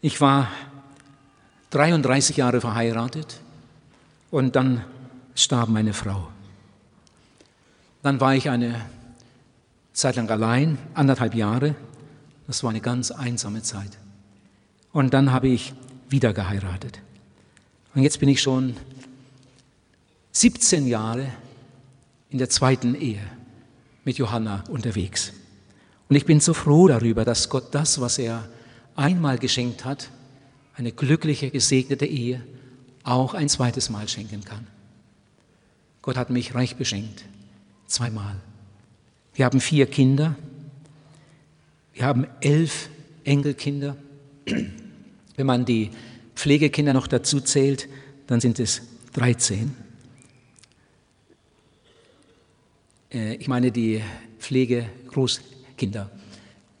Ich war 33 Jahre verheiratet und dann starb meine Frau. Dann war ich eine Zeit lang allein, anderthalb Jahre. Das war eine ganz einsame Zeit. Und dann habe ich wieder geheiratet. Und jetzt bin ich schon 17 Jahre in der zweiten Ehe mit Johanna unterwegs. Und ich bin so froh darüber, dass Gott das, was er einmal geschenkt hat, eine glückliche, gesegnete Ehe, auch ein zweites Mal schenken kann. Gott hat mich reich beschenkt, zweimal. Wir haben vier Kinder, wir haben elf Enkelkinder. Wenn man die Pflegekinder noch dazu zählt, dann sind es 13. Äh, ich meine die Pflegegroßkinder.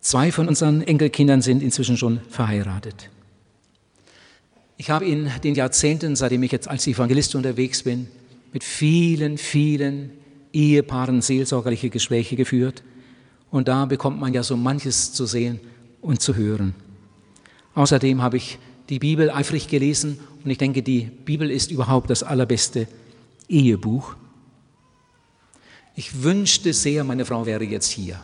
Zwei von unseren Enkelkindern sind inzwischen schon verheiratet. Ich habe in den Jahrzehnten, seitdem ich jetzt als Evangelist unterwegs bin, mit vielen, vielen Ehepaaren seelsorgerliche Gespräche geführt. Und da bekommt man ja so manches zu sehen und zu hören. Außerdem habe ich die Bibel eifrig gelesen und ich denke, die Bibel ist überhaupt das allerbeste Ehebuch. Ich wünschte sehr, meine Frau wäre jetzt hier.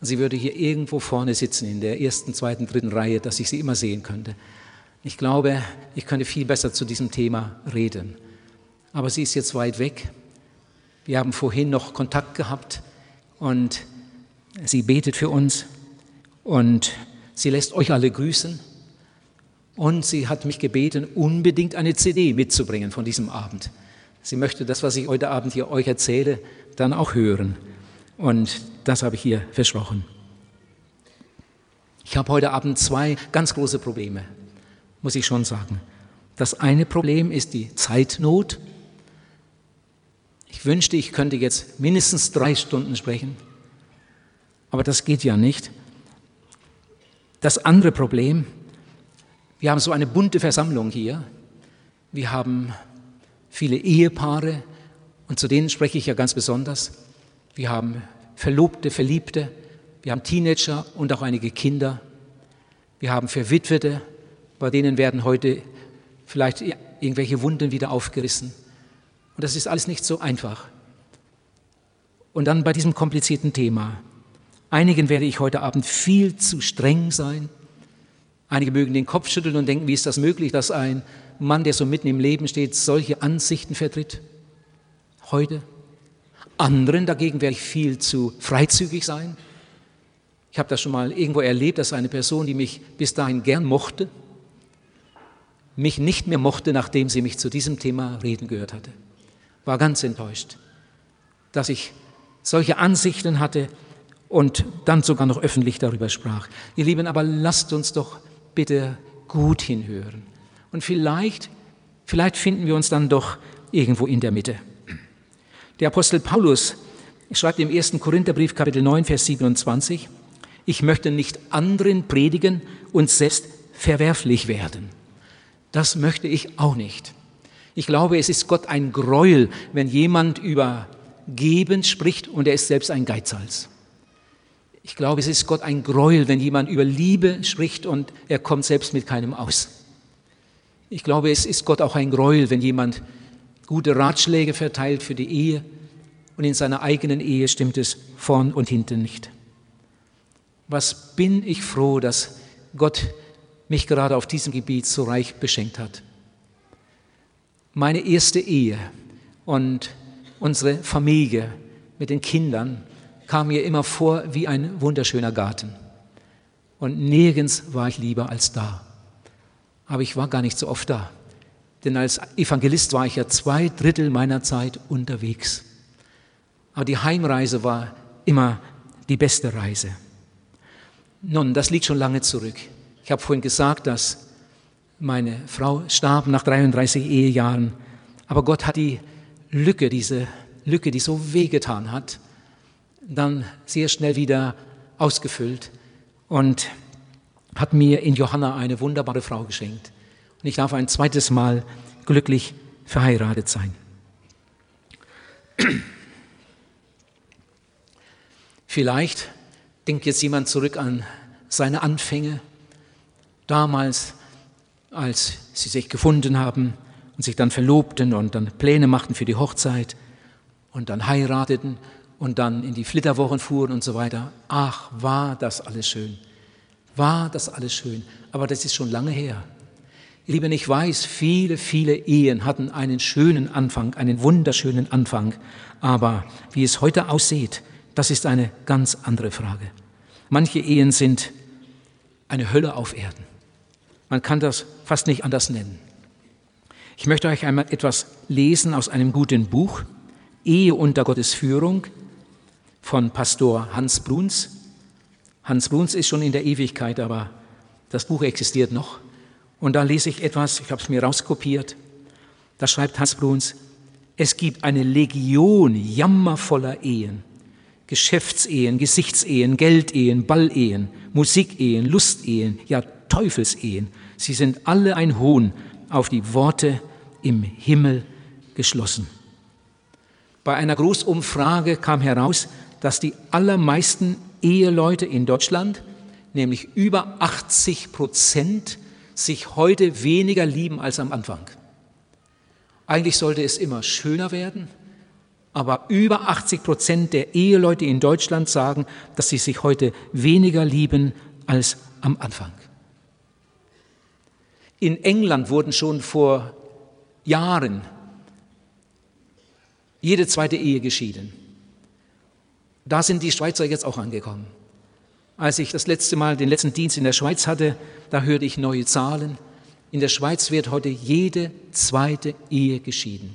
Sie würde hier irgendwo vorne sitzen, in der ersten, zweiten, dritten Reihe, dass ich sie immer sehen könnte. Ich glaube, ich könnte viel besser zu diesem Thema reden. Aber sie ist jetzt weit weg. Wir haben vorhin noch Kontakt gehabt und sie betet für uns und sie lässt euch alle grüßen. Und sie hat mich gebeten, unbedingt eine CD mitzubringen von diesem Abend. Sie möchte das, was ich heute Abend hier euch erzähle, dann auch hören. Und das habe ich hier versprochen. Ich habe heute Abend zwei ganz große Probleme muss ich schon sagen. Das eine Problem ist die Zeitnot. Ich wünschte, ich könnte jetzt mindestens drei Stunden sprechen, aber das geht ja nicht. Das andere Problem, wir haben so eine bunte Versammlung hier. Wir haben viele Ehepaare und zu denen spreche ich ja ganz besonders. Wir haben Verlobte, Verliebte, wir haben Teenager und auch einige Kinder. Wir haben Verwitwete, bei denen werden heute vielleicht irgendwelche Wunden wieder aufgerissen. Und das ist alles nicht so einfach. Und dann bei diesem komplizierten Thema. Einigen werde ich heute Abend viel zu streng sein. Einige mögen den Kopf schütteln und denken, wie ist das möglich, dass ein Mann, der so mitten im Leben steht, solche Ansichten vertritt? Heute. Anderen dagegen werde ich viel zu freizügig sein. Ich habe das schon mal irgendwo erlebt, dass eine Person, die mich bis dahin gern mochte, mich nicht mehr mochte, nachdem sie mich zu diesem Thema reden gehört hatte. War ganz enttäuscht, dass ich solche Ansichten hatte und dann sogar noch öffentlich darüber sprach. Ihr Lieben, aber lasst uns doch bitte gut hinhören. Und vielleicht, vielleicht finden wir uns dann doch irgendwo in der Mitte. Der Apostel Paulus schreibt im 1. Korintherbrief Kapitel 9, Vers 27, ich möchte nicht anderen predigen und selbst verwerflich werden. Das möchte ich auch nicht. Ich glaube, es ist Gott ein Gräuel, wenn jemand über Geben spricht und er ist selbst ein Geizhals. Ich glaube, es ist Gott ein Gräuel, wenn jemand über Liebe spricht und er kommt selbst mit keinem aus. Ich glaube, es ist Gott auch ein Gräuel, wenn jemand gute Ratschläge verteilt für die Ehe und in seiner eigenen Ehe stimmt es vorn und hinten nicht. Was bin ich froh, dass Gott mich gerade auf diesem Gebiet so reich beschenkt hat. Meine erste Ehe und unsere Familie mit den Kindern kam mir immer vor wie ein wunderschöner Garten. Und nirgends war ich lieber als da. Aber ich war gar nicht so oft da. Denn als Evangelist war ich ja zwei Drittel meiner Zeit unterwegs. Aber die Heimreise war immer die beste Reise. Nun, das liegt schon lange zurück. Ich habe vorhin gesagt, dass meine Frau starb nach 33 Ehejahren, aber Gott hat die Lücke, diese Lücke, die so wehgetan hat, dann sehr schnell wieder ausgefüllt und hat mir in Johanna eine wunderbare Frau geschenkt. Und ich darf ein zweites Mal glücklich verheiratet sein. Vielleicht denkt jetzt jemand zurück an seine Anfänge Damals, als sie sich gefunden haben und sich dann verlobten und dann Pläne machten für die Hochzeit und dann heirateten und dann in die Flitterwochen fuhren und so weiter. Ach, war das alles schön. War das alles schön. Aber das ist schon lange her. Lieben, ich weiß, viele, viele Ehen hatten einen schönen Anfang, einen wunderschönen Anfang. Aber wie es heute aussieht, das ist eine ganz andere Frage. Manche Ehen sind eine Hölle auf Erden. Man kann das fast nicht anders nennen. Ich möchte euch einmal etwas lesen aus einem guten Buch, Ehe unter Gottes Führung von Pastor Hans Bruns. Hans Bruns ist schon in der Ewigkeit, aber das Buch existiert noch. Und da lese ich etwas, ich habe es mir rauskopiert. Da schreibt Hans Bruns, es gibt eine Legion jammervoller Ehen, Geschäftsehen, Gesichtsehen, Geldehen, Ballehen, Musikehen, Lustehen, ja Teufelsehen. Sie sind alle ein Hohn auf die Worte im Himmel geschlossen. Bei einer Großumfrage kam heraus, dass die allermeisten Eheleute in Deutschland, nämlich über 80 Prozent, sich heute weniger lieben als am Anfang. Eigentlich sollte es immer schöner werden, aber über 80 Prozent der Eheleute in Deutschland sagen, dass sie sich heute weniger lieben als am Anfang. In England wurden schon vor Jahren jede zweite Ehe geschieden. Da sind die Schweizer jetzt auch angekommen. Als ich das letzte Mal den letzten Dienst in der Schweiz hatte, da hörte ich neue Zahlen. In der Schweiz wird heute jede zweite Ehe geschieden.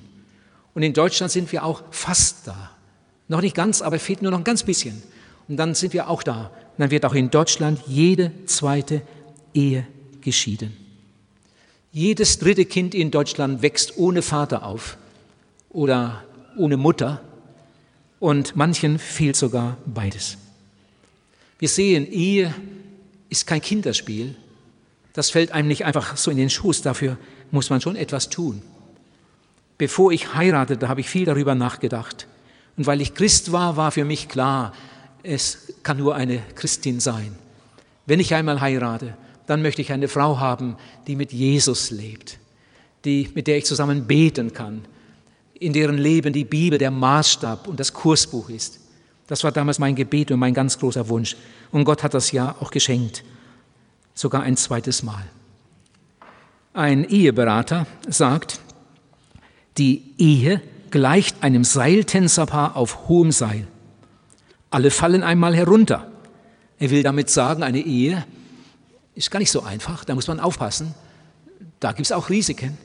Und in Deutschland sind wir auch fast da. Noch nicht ganz, aber fehlt nur noch ein ganz bisschen. Und dann sind wir auch da. Und dann wird auch in Deutschland jede zweite Ehe geschieden. Jedes dritte Kind in Deutschland wächst ohne Vater auf oder ohne Mutter und manchen fehlt sogar beides. Wir sehen, Ehe ist kein Kinderspiel. Das fällt einem nicht einfach so in den Schoß. Dafür muss man schon etwas tun. Bevor ich heiratete, habe ich viel darüber nachgedacht. Und weil ich Christ war, war für mich klar, es kann nur eine Christin sein. Wenn ich einmal heirate, dann möchte ich eine Frau haben, die mit Jesus lebt, die, mit der ich zusammen beten kann, in deren Leben die Bibel der Maßstab und das Kursbuch ist. Das war damals mein Gebet und mein ganz großer Wunsch. Und Gott hat das ja auch geschenkt, sogar ein zweites Mal. Ein Eheberater sagt, die Ehe gleicht einem Seiltänzerpaar auf hohem Seil. Alle fallen einmal herunter. Er will damit sagen, eine Ehe ist gar nicht so einfach, da muss man aufpassen. Da gibt es auch Risiken.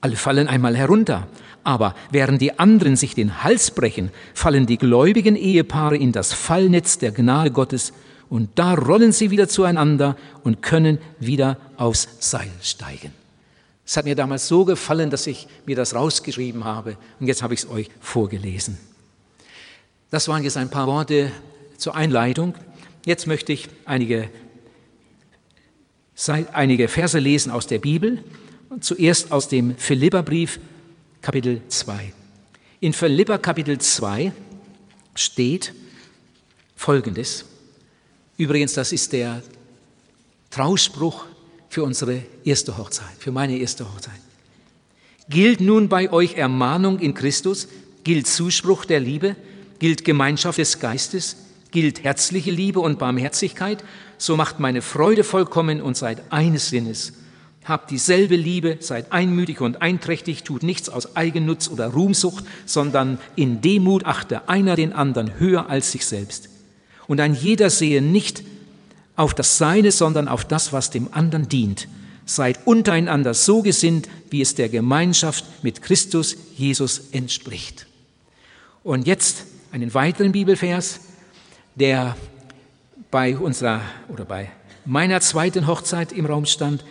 Alle fallen einmal herunter. Aber während die anderen sich den Hals brechen, fallen die gläubigen Ehepaare in das Fallnetz der Gnade Gottes und da rollen sie wieder zueinander und können wieder aufs Seil steigen. Es hat mir damals so gefallen, dass ich mir das rausgeschrieben habe und jetzt habe ich es euch vorgelesen. Das waren jetzt ein paar Worte zur Einleitung. Jetzt möchte ich einige, einige Verse lesen aus der Bibel. Zuerst aus dem Philipperbrief, Kapitel 2. In Philippa Kapitel 2 steht Folgendes. Übrigens, das ist der Trauspruch für unsere erste Hochzeit, für meine erste Hochzeit. Gilt nun bei euch Ermahnung in Christus, gilt Zuspruch der Liebe, gilt Gemeinschaft des Geistes, gilt herzliche Liebe und Barmherzigkeit, so macht meine Freude vollkommen und seid eines Sinnes Habt dieselbe Liebe, seid einmütig und einträchtig, tut nichts aus Eigennutz oder Ruhmsucht, sondern in Demut achte einer den anderen höher als sich selbst. Und ein jeder sehe nicht auf das Seine, sondern auf das, was dem anderen dient. Seid untereinander so gesinnt, wie es der Gemeinschaft mit Christus Jesus entspricht. Und jetzt einen weiteren Bibelvers, der bei unserer oder bei meiner zweiten Hochzeit im Raum stand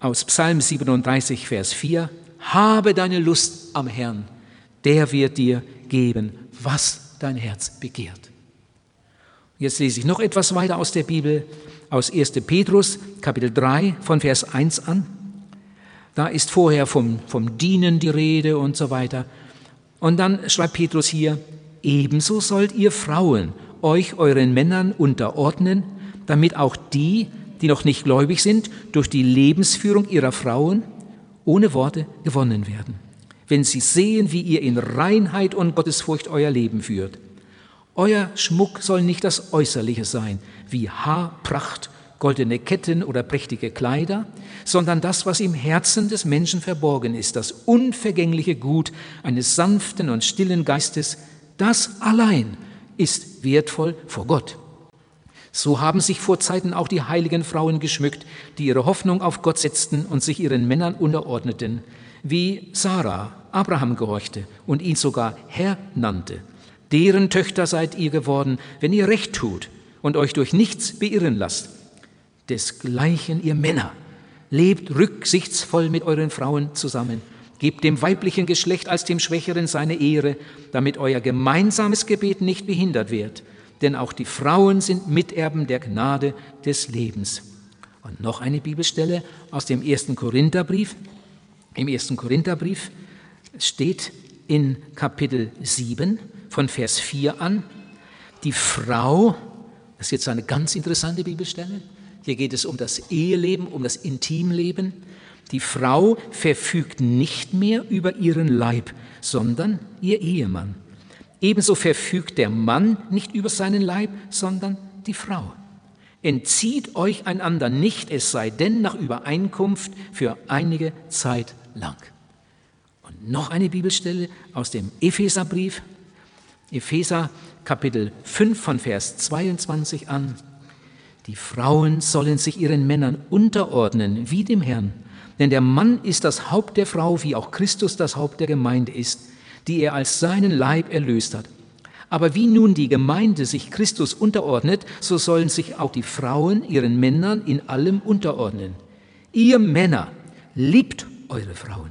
aus Psalm 37, Vers 4, habe deine Lust am Herrn, der wird dir geben, was dein Herz begehrt. Jetzt lese ich noch etwas weiter aus der Bibel, aus 1. Petrus, Kapitel 3, von Vers 1 an. Da ist vorher vom, vom Dienen die Rede und so weiter. Und dann schreibt Petrus hier, ebenso sollt ihr Frauen euch euren Männern unterordnen, damit auch die, die noch nicht gläubig sind, durch die Lebensführung ihrer Frauen ohne Worte gewonnen werden. Wenn sie sehen, wie ihr in Reinheit und Gottesfurcht euer Leben führt. Euer Schmuck soll nicht das Äußerliche sein, wie Haarpracht, goldene Ketten oder prächtige Kleider, sondern das, was im Herzen des Menschen verborgen ist, das unvergängliche Gut eines sanften und stillen Geistes, das allein ist wertvoll vor Gott. So haben sich vor Zeiten auch die heiligen Frauen geschmückt, die ihre Hoffnung auf Gott setzten und sich ihren Männern unterordneten, wie Sarah Abraham gehorchte und ihn sogar Herr nannte. Deren Töchter seid ihr geworden, wenn ihr recht tut und euch durch nichts beirren lasst. Desgleichen ihr Männer, lebt rücksichtsvoll mit euren Frauen zusammen. Gebt dem weiblichen Geschlecht als dem Schwächeren seine Ehre, damit euer gemeinsames Gebet nicht behindert wird denn auch die Frauen sind Miterben der Gnade des Lebens. Und noch eine Bibelstelle aus dem ersten Korintherbrief. Im ersten Korintherbrief steht in Kapitel 7 von Vers 4 an, die Frau, das ist jetzt eine ganz interessante Bibelstelle, hier geht es um das Eheleben, um das Intimleben, die Frau verfügt nicht mehr über ihren Leib, sondern ihr Ehemann. Ebenso verfügt der Mann nicht über seinen Leib, sondern die Frau. Entzieht euch einander nicht, es sei denn nach Übereinkunft für einige Zeit lang. Und noch eine Bibelstelle aus dem Epheserbrief, Epheser Kapitel 5 von Vers 22 an. Die Frauen sollen sich ihren Männern unterordnen wie dem Herrn, denn der Mann ist das Haupt der Frau, wie auch Christus das Haupt der Gemeinde ist die er als seinen Leib erlöst hat. Aber wie nun die Gemeinde sich Christus unterordnet, so sollen sich auch die Frauen ihren Männern in allem unterordnen. Ihr Männer, liebt eure Frauen,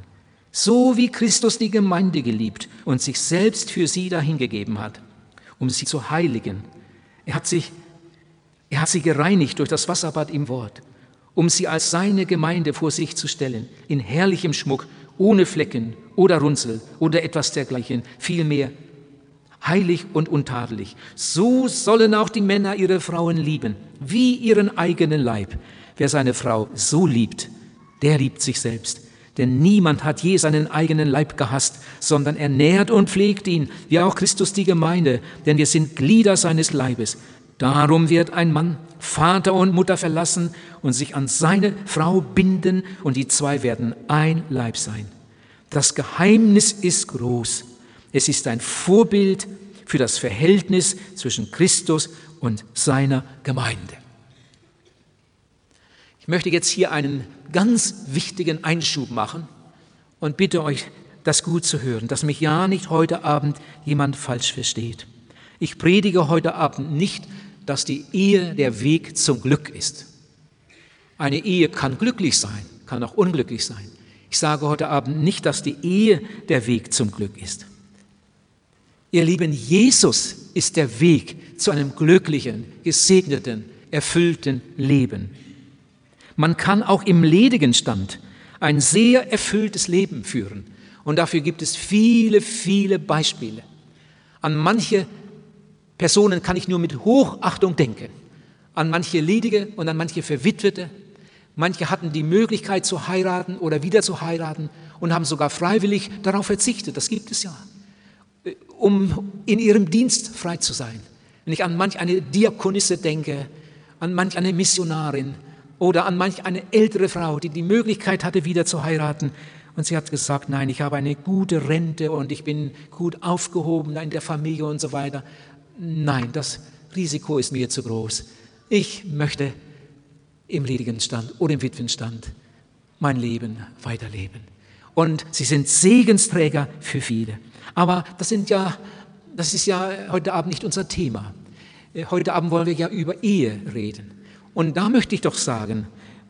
so wie Christus die Gemeinde geliebt und sich selbst für sie dahingegeben hat, um sie zu heiligen. Er hat sich, er hat sie gereinigt durch das Wasserbad im Wort, um sie als seine Gemeinde vor sich zu stellen, in herrlichem Schmuck ohne Flecken oder Runzel oder etwas dergleichen, vielmehr heilig und untadelig. So sollen auch die Männer ihre Frauen lieben, wie ihren eigenen Leib. Wer seine Frau so liebt, der liebt sich selbst. Denn niemand hat je seinen eigenen Leib gehasst, sondern ernährt und pflegt ihn, wie auch Christus die Gemeinde, denn wir sind Glieder seines Leibes. Darum wird ein Mann Vater und Mutter verlassen und sich an seine Frau binden und die zwei werden ein Leib sein. Das Geheimnis ist groß. Es ist ein Vorbild für das Verhältnis zwischen Christus und seiner Gemeinde. Ich möchte jetzt hier einen ganz wichtigen Einschub machen und bitte euch, das gut zu hören, dass mich ja nicht heute Abend jemand falsch versteht. Ich predige heute Abend nicht dass die Ehe der Weg zum Glück ist. Eine Ehe kann glücklich sein, kann auch unglücklich sein. Ich sage heute Abend nicht, dass die Ehe der Weg zum Glück ist. Ihr Lieben, Jesus ist der Weg zu einem glücklichen, gesegneten, erfüllten Leben. Man kann auch im ledigen Stand ein sehr erfülltes Leben führen. Und dafür gibt es viele, viele Beispiele. An manche Personen kann ich nur mit Hochachtung denken. An manche Ledige und an manche Verwitwete. Manche hatten die Möglichkeit zu heiraten oder wieder zu heiraten und haben sogar freiwillig darauf verzichtet. Das gibt es ja, um in ihrem Dienst frei zu sein. Wenn ich an manch eine Diakonisse denke, an manch eine Missionarin oder an manch eine ältere Frau, die die Möglichkeit hatte, wieder zu heiraten. Und sie hat gesagt, nein, ich habe eine gute Rente und ich bin gut aufgehoben in der Familie und so weiter nein, das Risiko ist mir zu groß. Ich möchte im ledigen Stand oder im Witwenstand mein Leben weiterleben. Und sie sind Segensträger für viele. Aber das sind ja, das ist ja heute Abend nicht unser Thema. Heute Abend wollen wir ja über Ehe reden. Und da möchte ich doch sagen,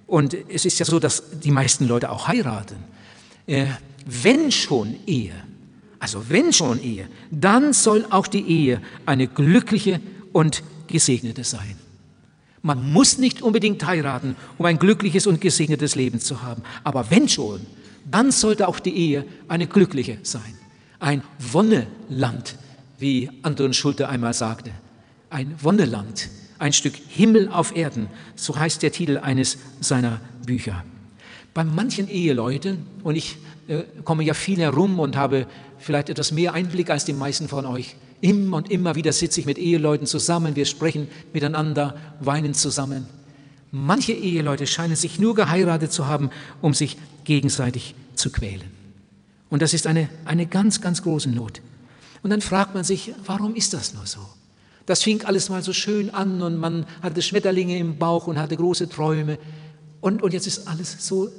und es ist ja so, dass die meisten Leute auch heiraten. Äh, wenn schon Ehe, also wenn schon Ehe, dann soll auch die Ehe eine glückliche und gesegnete sein. Man muss nicht unbedingt heiraten, um ein glückliches und gesegnetes Leben zu haben. Aber wenn schon, dann sollte auch die Ehe eine glückliche sein. Ein Wonneland, wie Anton Schulte einmal sagte. Ein Wonneland. ein Stück Himmel auf Erden, so heißt der Titel eines seiner Bücher. Bei manchen Eheleuten, und ich äh, komme ja viel herum und habe vielleicht etwas mehr Einblick als die meisten von euch, immer und immer wieder sitze ich mit Eheleuten zusammen, wir sprechen miteinander, weinen zusammen. Manche Eheleute scheinen sich nur geheiratet zu haben, um sich gegenseitig zu quälen. Und das ist eine, eine ganz, ganz große Not. Und dann fragt man sich, warum ist das nur so? Das fing alles mal so schön an und man hatte Schmetterlinge im Bauch und hatte große Träume. Und, und jetzt ist alles so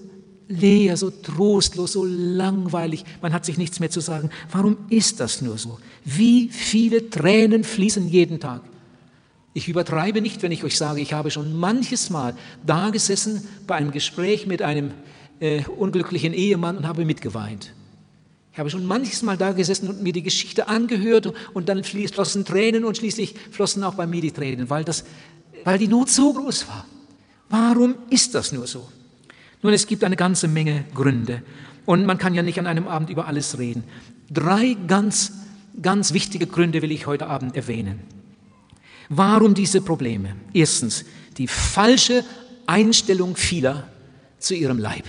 leer, so trostlos, so langweilig. Man hat sich nichts mehr zu sagen. Warum ist das nur so? Wie viele Tränen fließen jeden Tag? Ich übertreibe nicht, wenn ich euch sage, ich habe schon manches Mal da gesessen bei einem Gespräch mit einem äh, unglücklichen Ehemann und habe mitgeweint. Ich habe schon manches Mal da gesessen und mir die Geschichte angehört und dann flossen Tränen und schließlich flossen auch bei mir die Tränen, weil, das, weil die Not so groß war. Warum ist das nur so? Nun, es gibt eine ganze Menge Gründe und man kann ja nicht an einem Abend über alles reden. Drei ganz, ganz wichtige Gründe will ich heute Abend erwähnen. Warum diese Probleme? Erstens, die falsche Einstellung vieler zu ihrem Leib,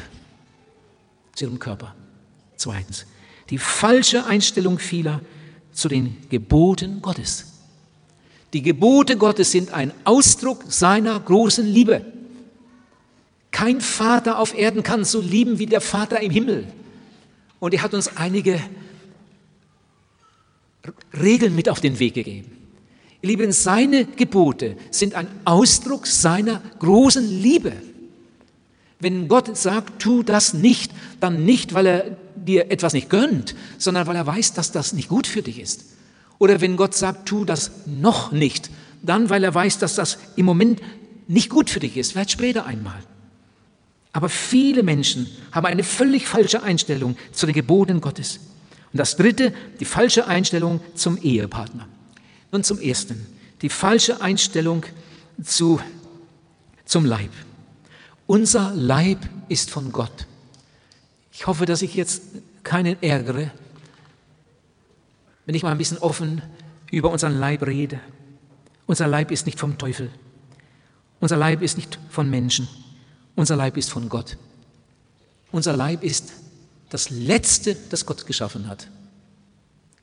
zu ihrem Körper. Zweitens, die falsche Einstellung vieler zu den Geboten Gottes. Die Gebote Gottes sind ein Ausdruck seiner großen Liebe. Kein Vater auf Erden kann so lieben wie der Vater im Himmel. Und er hat uns einige Regeln mit auf den Weg gegeben. Ihr Lieben, seine Gebote sind ein Ausdruck seiner großen Liebe. Wenn Gott sagt, tu das nicht, dann nicht, weil er dir etwas nicht gönnt, sondern weil er weiß, dass das nicht gut für dich ist. Oder wenn Gott sagt, tu das noch nicht, dann, weil er weiß, dass das im Moment nicht gut für dich ist, vielleicht später einmal. Aber viele Menschen haben eine völlig falsche Einstellung zu den Geboten Gottes. Und das Dritte, die falsche Einstellung zum Ehepartner. Nun zum Ersten, die falsche Einstellung zu, zum Leib. Unser Leib ist von Gott. Ich hoffe, dass ich jetzt keinen ärgere, wenn ich mal ein bisschen offen über unseren Leib rede. Unser Leib ist nicht vom Teufel. Unser Leib ist nicht von Menschen. Unser Leib ist von Gott. Unser Leib ist das Letzte, das Gott geschaffen hat.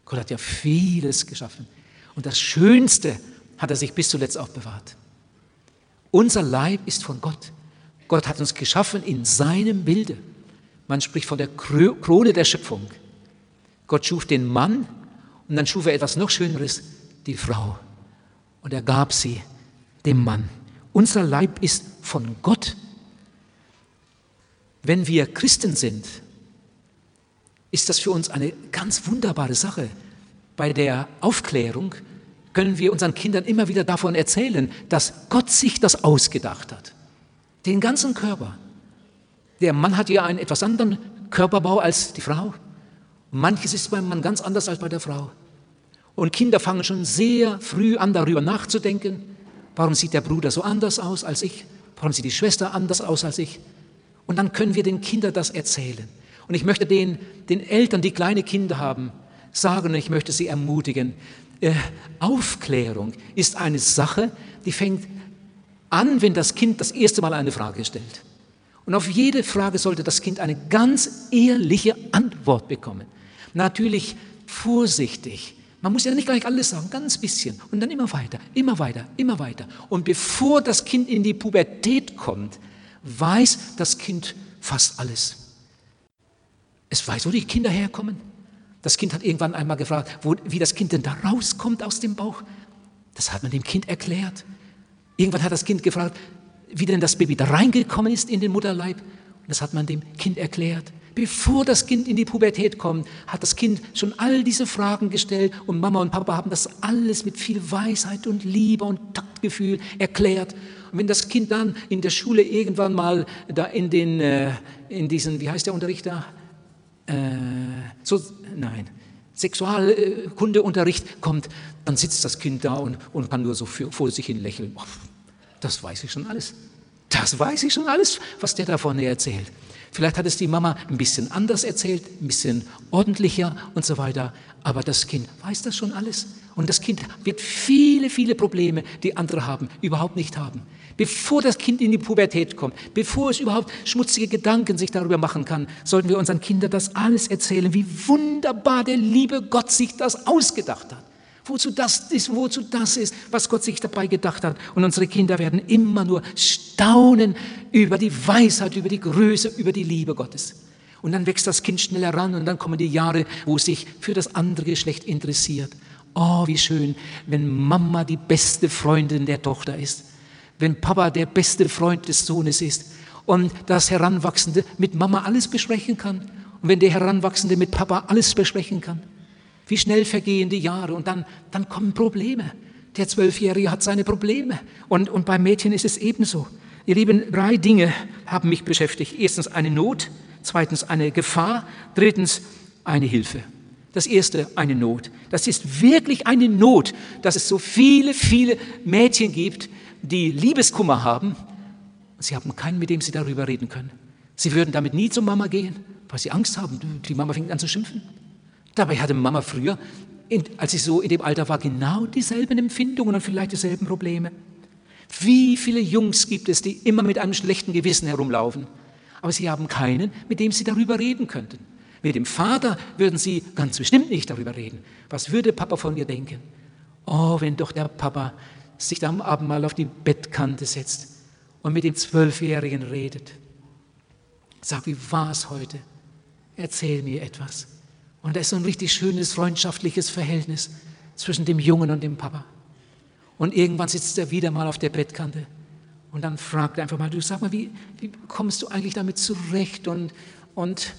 Gott hat ja vieles geschaffen. Und das Schönste hat er sich bis zuletzt auch bewahrt. Unser Leib ist von Gott. Gott hat uns geschaffen in seinem Bilde. Man spricht von der Krone der Schöpfung. Gott schuf den Mann und dann schuf er etwas noch Schöneres, die Frau. Und er gab sie dem Mann. Unser Leib ist von Gott. Wenn wir Christen sind, ist das für uns eine ganz wunderbare Sache. Bei der Aufklärung können wir unseren Kindern immer wieder davon erzählen, dass Gott sich das ausgedacht hat. Den ganzen Körper. Der Mann hat ja einen etwas anderen Körperbau als die Frau. manches ist beim Mann ganz anders als bei der Frau. Und Kinder fangen schon sehr früh an, darüber nachzudenken. Warum sieht der Bruder so anders aus als ich? Warum sieht die Schwester anders aus als ich? Und dann können wir den Kindern das erzählen. Und ich möchte den, den Eltern, die kleine Kinder haben, sagen, und ich möchte sie ermutigen, äh, Aufklärung ist eine Sache, die fängt an, wenn das Kind das erste Mal eine Frage stellt. Und auf jede Frage sollte das Kind eine ganz ehrliche Antwort bekommen. Natürlich vorsichtig. Man muss ja nicht gleich alles sagen, ganz bisschen. Und dann immer weiter, immer weiter, immer weiter. Und bevor das Kind in die Pubertät kommt, weiß das Kind fast alles. Es weiß, wo die Kinder herkommen. Das Kind hat irgendwann einmal gefragt, wo, wie das Kind denn da rauskommt aus dem Bauch. Das hat man dem Kind erklärt. Irgendwann hat das Kind gefragt, wie denn das Baby da reingekommen ist in den Mutterleib. Und das hat man dem Kind erklärt. Bevor das Kind in die Pubertät kommt, hat das Kind schon all diese Fragen gestellt und Mama und Papa haben das alles mit viel Weisheit und Liebe und Taktgefühl erklärt. Wenn das Kind dann in der Schule irgendwann mal da in den, äh, in diesen, wie heißt der Unterricht da? Äh, so, nein, Sexualkundeunterricht kommt, dann sitzt das Kind da und, und kann nur so für, vor sich hin lächeln. Das weiß ich schon alles. Das weiß ich schon alles, was der da vorne erzählt. Vielleicht hat es die Mama ein bisschen anders erzählt, ein bisschen ordentlicher und so weiter. Aber das Kind weiß das schon alles. Und das Kind wird viele, viele Probleme, die andere haben, überhaupt nicht haben. Bevor das Kind in die Pubertät kommt, bevor es überhaupt schmutzige Gedanken sich darüber machen kann, sollten wir unseren Kindern das alles erzählen, wie wunderbar der liebe Gott sich das ausgedacht hat. Wozu das ist, wozu das ist, was Gott sich dabei gedacht hat. Und unsere Kinder werden immer nur staunen über die Weisheit, über die Größe, über die Liebe Gottes. Und dann wächst das Kind schneller ran und dann kommen die Jahre, wo es sich für das andere Geschlecht interessiert. Oh, wie schön, wenn Mama die beste Freundin der Tochter ist, wenn Papa der beste Freund des Sohnes ist und das Heranwachsende mit Mama alles besprechen kann und wenn der Heranwachsende mit Papa alles besprechen kann. Wie schnell vergehen die Jahre und dann, dann kommen Probleme. Der Zwölfjährige hat seine Probleme und, und beim Mädchen ist es ebenso. Ihr Lieben, drei Dinge haben mich beschäftigt. Erstens eine Not, zweitens eine Gefahr, drittens eine Hilfe. Das erste, eine Not. Das ist wirklich eine Not, dass es so viele, viele Mädchen gibt, die Liebeskummer haben. Sie haben keinen, mit dem sie darüber reden können. Sie würden damit nie zur Mama gehen, weil sie Angst haben. Die Mama fängt an zu schimpfen. Dabei hatte Mama früher, als ich so in dem Alter war, genau dieselben Empfindungen und vielleicht dieselben Probleme. Wie viele Jungs gibt es, die immer mit einem schlechten Gewissen herumlaufen, aber sie haben keinen, mit dem sie darüber reden könnten. Mit dem Vater würden sie ganz bestimmt nicht darüber reden. Was würde Papa von mir denken? Oh, wenn doch der Papa sich am Abend mal auf die Bettkante setzt und mit dem Zwölfjährigen redet. Sag, wie war es heute? Erzähl mir etwas. Und da ist so ein richtig schönes freundschaftliches Verhältnis zwischen dem Jungen und dem Papa. Und irgendwann sitzt er wieder mal auf der Bettkante und dann fragt er einfach mal, du sag mal, wie, wie kommst du eigentlich damit zurecht? Und, und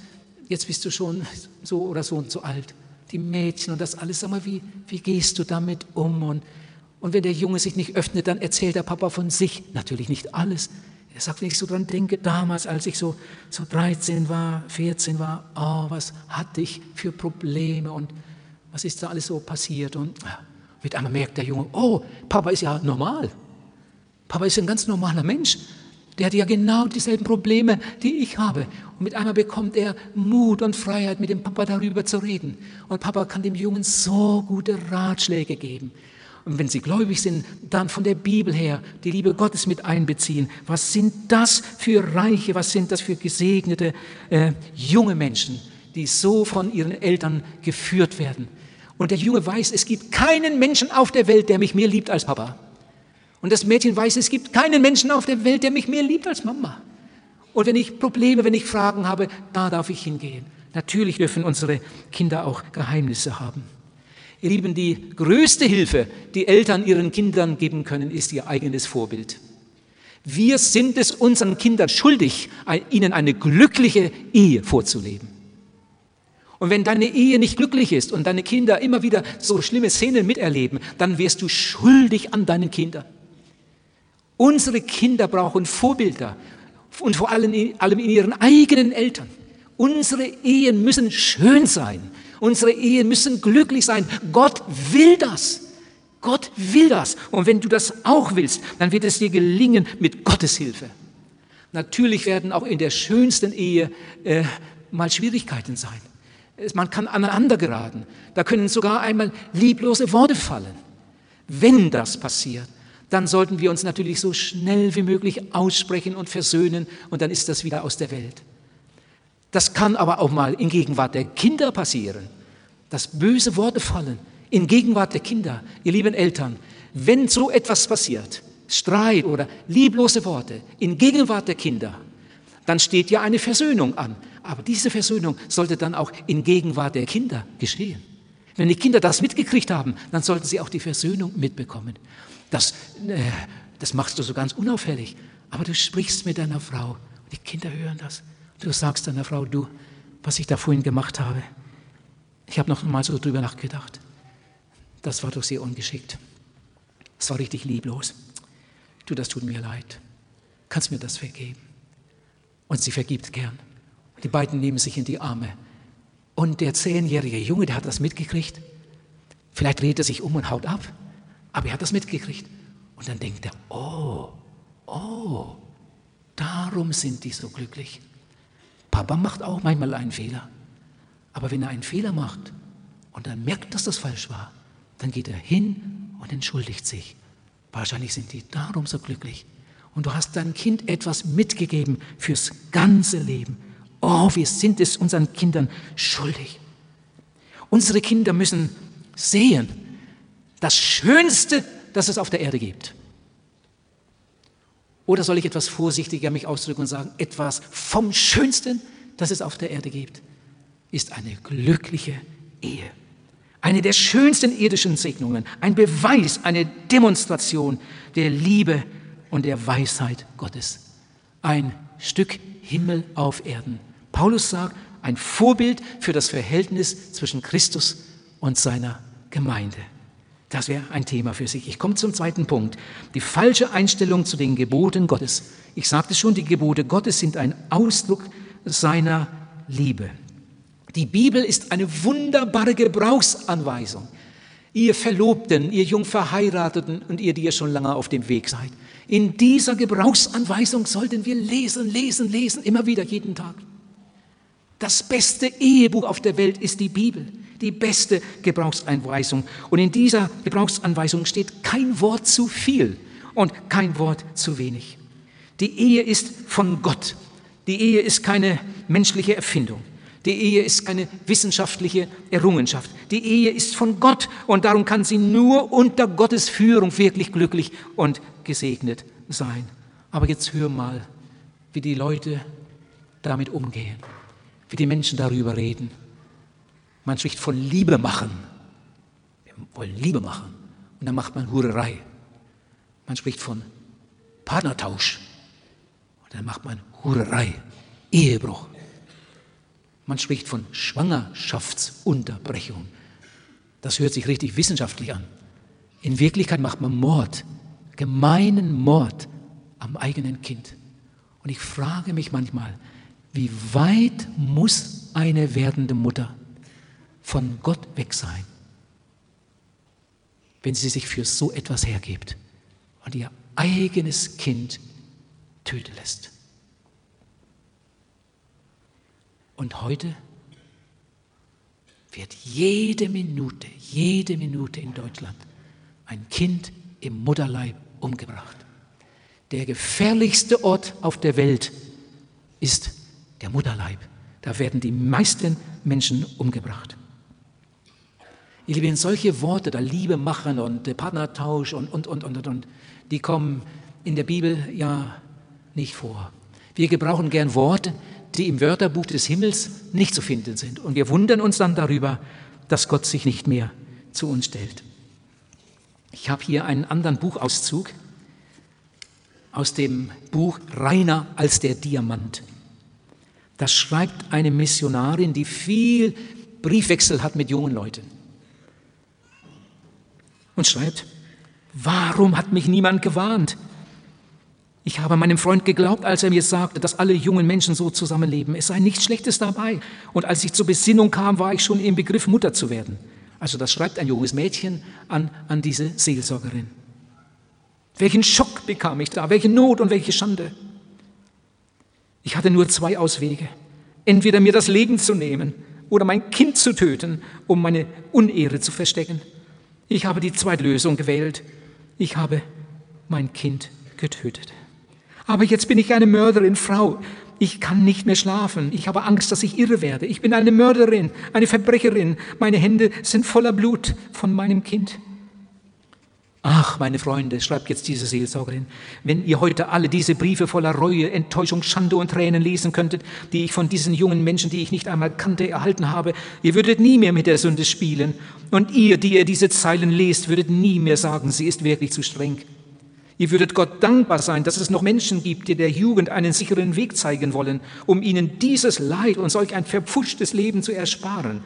jetzt bist du schon so oder so und so alt. Die Mädchen und das alles, sag mal, wie, wie gehst du damit um? Und, und wenn der Junge sich nicht öffnet, dann erzählt der Papa von sich. Natürlich nicht alles. Er sagt, wenn ich so dran denke, damals, als ich so, so 13 war, 14 war, oh, was hatte ich für Probleme und was ist da alles so passiert? Und mit einmal merkt der Junge, oh, Papa ist ja normal. Papa ist ein ganz normaler Mensch. Der hat ja genau dieselben Probleme, die ich habe. Und mit einmal bekommt er Mut und Freiheit, mit dem Papa darüber zu reden. Und Papa kann dem Jungen so gute Ratschläge geben. Und wenn sie gläubig sind, dann von der Bibel her die Liebe Gottes mit einbeziehen. Was sind das für Reiche, was sind das für gesegnete äh, junge Menschen, die so von ihren Eltern geführt werden. Und der Junge weiß, es gibt keinen Menschen auf der Welt, der mich mehr liebt als Papa. Und das Mädchen weiß, es gibt keinen Menschen auf der Welt, der mich mehr liebt als Mama. Und wenn ich Probleme, wenn ich Fragen habe, da darf ich hingehen. Natürlich dürfen unsere Kinder auch Geheimnisse haben. Ihr Lieben, die größte Hilfe, die Eltern ihren Kindern geben können, ist ihr eigenes Vorbild. Wir sind es unseren Kindern schuldig, ihnen eine glückliche Ehe vorzuleben. Und wenn deine Ehe nicht glücklich ist und deine Kinder immer wieder so schlimme Szenen miterleben, dann wirst du schuldig an deinen Kindern. Unsere Kinder brauchen Vorbilder und vor allem in ihren eigenen Eltern. Unsere Ehen müssen schön sein. Unsere Ehen müssen glücklich sein. Gott will das. Gott will das. Und wenn du das auch willst, dann wird es dir gelingen mit Gottes Hilfe. Natürlich werden auch in der schönsten Ehe äh, mal Schwierigkeiten sein. Man kann aneinander geraten. Da können sogar einmal lieblose Worte fallen. Wenn das passiert, dann sollten wir uns natürlich so schnell wie möglich aussprechen und versöhnen und dann ist das wieder aus der Welt. Das kann aber auch mal in Gegenwart der Kinder passieren, dass böse Worte fallen in Gegenwart der Kinder. Ihr lieben Eltern, wenn so etwas passiert, Streit oder lieblose Worte in Gegenwart der Kinder, dann steht ja eine Versöhnung an. Aber diese Versöhnung sollte dann auch in Gegenwart der Kinder geschehen. Wenn die Kinder das mitgekriegt haben, dann sollten sie auch die Versöhnung mitbekommen. Das, äh, das machst du so ganz unauffällig. Aber du sprichst mit deiner Frau die Kinder hören das. Du sagst deiner Frau, du, was ich da vorhin gemacht habe, ich habe noch mal so drüber nachgedacht. Das war doch sehr ungeschickt. Das war richtig lieblos. Du, das tut mir leid. Kannst mir das vergeben? Und sie vergibt gern. Die beiden nehmen sich in die Arme. Und der zehnjährige Junge, der hat das mitgekriegt. Vielleicht dreht er sich um und haut ab. Aber er hat das mitgekriegt. Und dann denkt er, oh, oh, darum sind die so glücklich. Papa macht auch manchmal einen Fehler. Aber wenn er einen Fehler macht und dann merkt, dass das falsch war, dann geht er hin und entschuldigt sich. Wahrscheinlich sind die darum so glücklich. Und du hast deinem Kind etwas mitgegeben fürs ganze Leben. Oh, wir sind es unseren Kindern schuldig. Unsere Kinder müssen sehen, das Schönste, das es auf der Erde gibt. Oder soll ich etwas vorsichtiger mich ausdrücken und sagen, etwas vom Schönsten, das es auf der Erde gibt, ist eine glückliche Ehe. Eine der schönsten irdischen Segnungen, ein Beweis, eine Demonstration der Liebe und der Weisheit Gottes. Ein Stück Himmel auf Erden. Paulus sagt, ein Vorbild für das Verhältnis zwischen Christus und seiner Gemeinde. Das wäre ein Thema für sich. Ich komme zum zweiten Punkt. Die falsche Einstellung zu den Geboten Gottes. Ich sagte schon, die Gebote Gottes sind ein Ausdruck seiner Liebe. Die Bibel ist eine wunderbare Gebrauchsanweisung. Ihr Verlobten, ihr Jungverheirateten und ihr, die ihr schon lange auf dem Weg seid. In dieser Gebrauchsanweisung sollten wir lesen, lesen, lesen, immer wieder, jeden Tag. Das beste Ehebuch auf der Welt ist die Bibel die beste Gebrauchsanweisung. Und in dieser Gebrauchsanweisung steht kein Wort zu viel und kein Wort zu wenig. Die Ehe ist von Gott. Die Ehe ist keine menschliche Erfindung. Die Ehe ist keine wissenschaftliche Errungenschaft. Die Ehe ist von Gott und darum kann sie nur unter Gottes Führung wirklich glücklich und gesegnet sein. Aber jetzt hör mal, wie die Leute damit umgehen, wie die Menschen darüber reden. Man spricht von Liebe machen. Wir wollen Liebe machen. Und dann macht man Hurerei. Man spricht von Partnertausch. Und dann macht man Hurerei, Ehebruch. Man spricht von Schwangerschaftsunterbrechung. Das hört sich richtig wissenschaftlich an. In Wirklichkeit macht man Mord, gemeinen Mord am eigenen Kind. Und ich frage mich manchmal, wie weit muss eine werdende Mutter von Gott weg sein, wenn sie sich für so etwas hergibt und ihr eigenes Kind töten lässt. Und heute wird jede Minute, jede Minute in Deutschland ein Kind im Mutterleib umgebracht. Der gefährlichste Ort auf der Welt ist der Mutterleib. Da werden die meisten Menschen umgebracht. Ihr Lieben, solche Worte, da Liebe machen und Partnertausch und, und, und, und, und, die kommen in der Bibel ja nicht vor. Wir gebrauchen gern Worte, die im Wörterbuch des Himmels nicht zu finden sind. Und wir wundern uns dann darüber, dass Gott sich nicht mehr zu uns stellt. Ich habe hier einen anderen Buchauszug aus dem Buch Reiner als der Diamant. Das schreibt eine Missionarin, die viel Briefwechsel hat mit jungen Leuten und schreibt, warum hat mich niemand gewarnt? Ich habe meinem Freund geglaubt, als er mir sagte, dass alle jungen Menschen so zusammenleben. Es sei nichts Schlechtes dabei. Und als ich zur Besinnung kam, war ich schon im Begriff, Mutter zu werden. Also das schreibt ein junges Mädchen an, an diese Seelsorgerin. Welchen Schock bekam ich da, welche Not und welche Schande. Ich hatte nur zwei Auswege. Entweder mir das Leben zu nehmen oder mein Kind zu töten, um meine Unehre zu verstecken. Ich habe die zweite Lösung gewählt. Ich habe mein Kind getötet. Aber jetzt bin ich eine Mörderin, Frau. Ich kann nicht mehr schlafen. Ich habe Angst, dass ich irre werde. Ich bin eine Mörderin, eine Verbrecherin. Meine Hände sind voller Blut von meinem Kind. Ach, meine Freunde, schreibt jetzt diese Seelsorgerin, wenn ihr heute alle diese Briefe voller Reue, Enttäuschung, Schande und Tränen lesen könntet, die ich von diesen jungen Menschen, die ich nicht einmal kannte, erhalten habe, ihr würdet nie mehr mit der Sünde spielen. Und ihr, die ihr diese Zeilen lest, würdet nie mehr sagen, sie ist wirklich zu streng. Ihr würdet Gott dankbar sein, dass es noch Menschen gibt, die der Jugend einen sicheren Weg zeigen wollen, um ihnen dieses Leid und solch ein verpfuschtes Leben zu ersparen.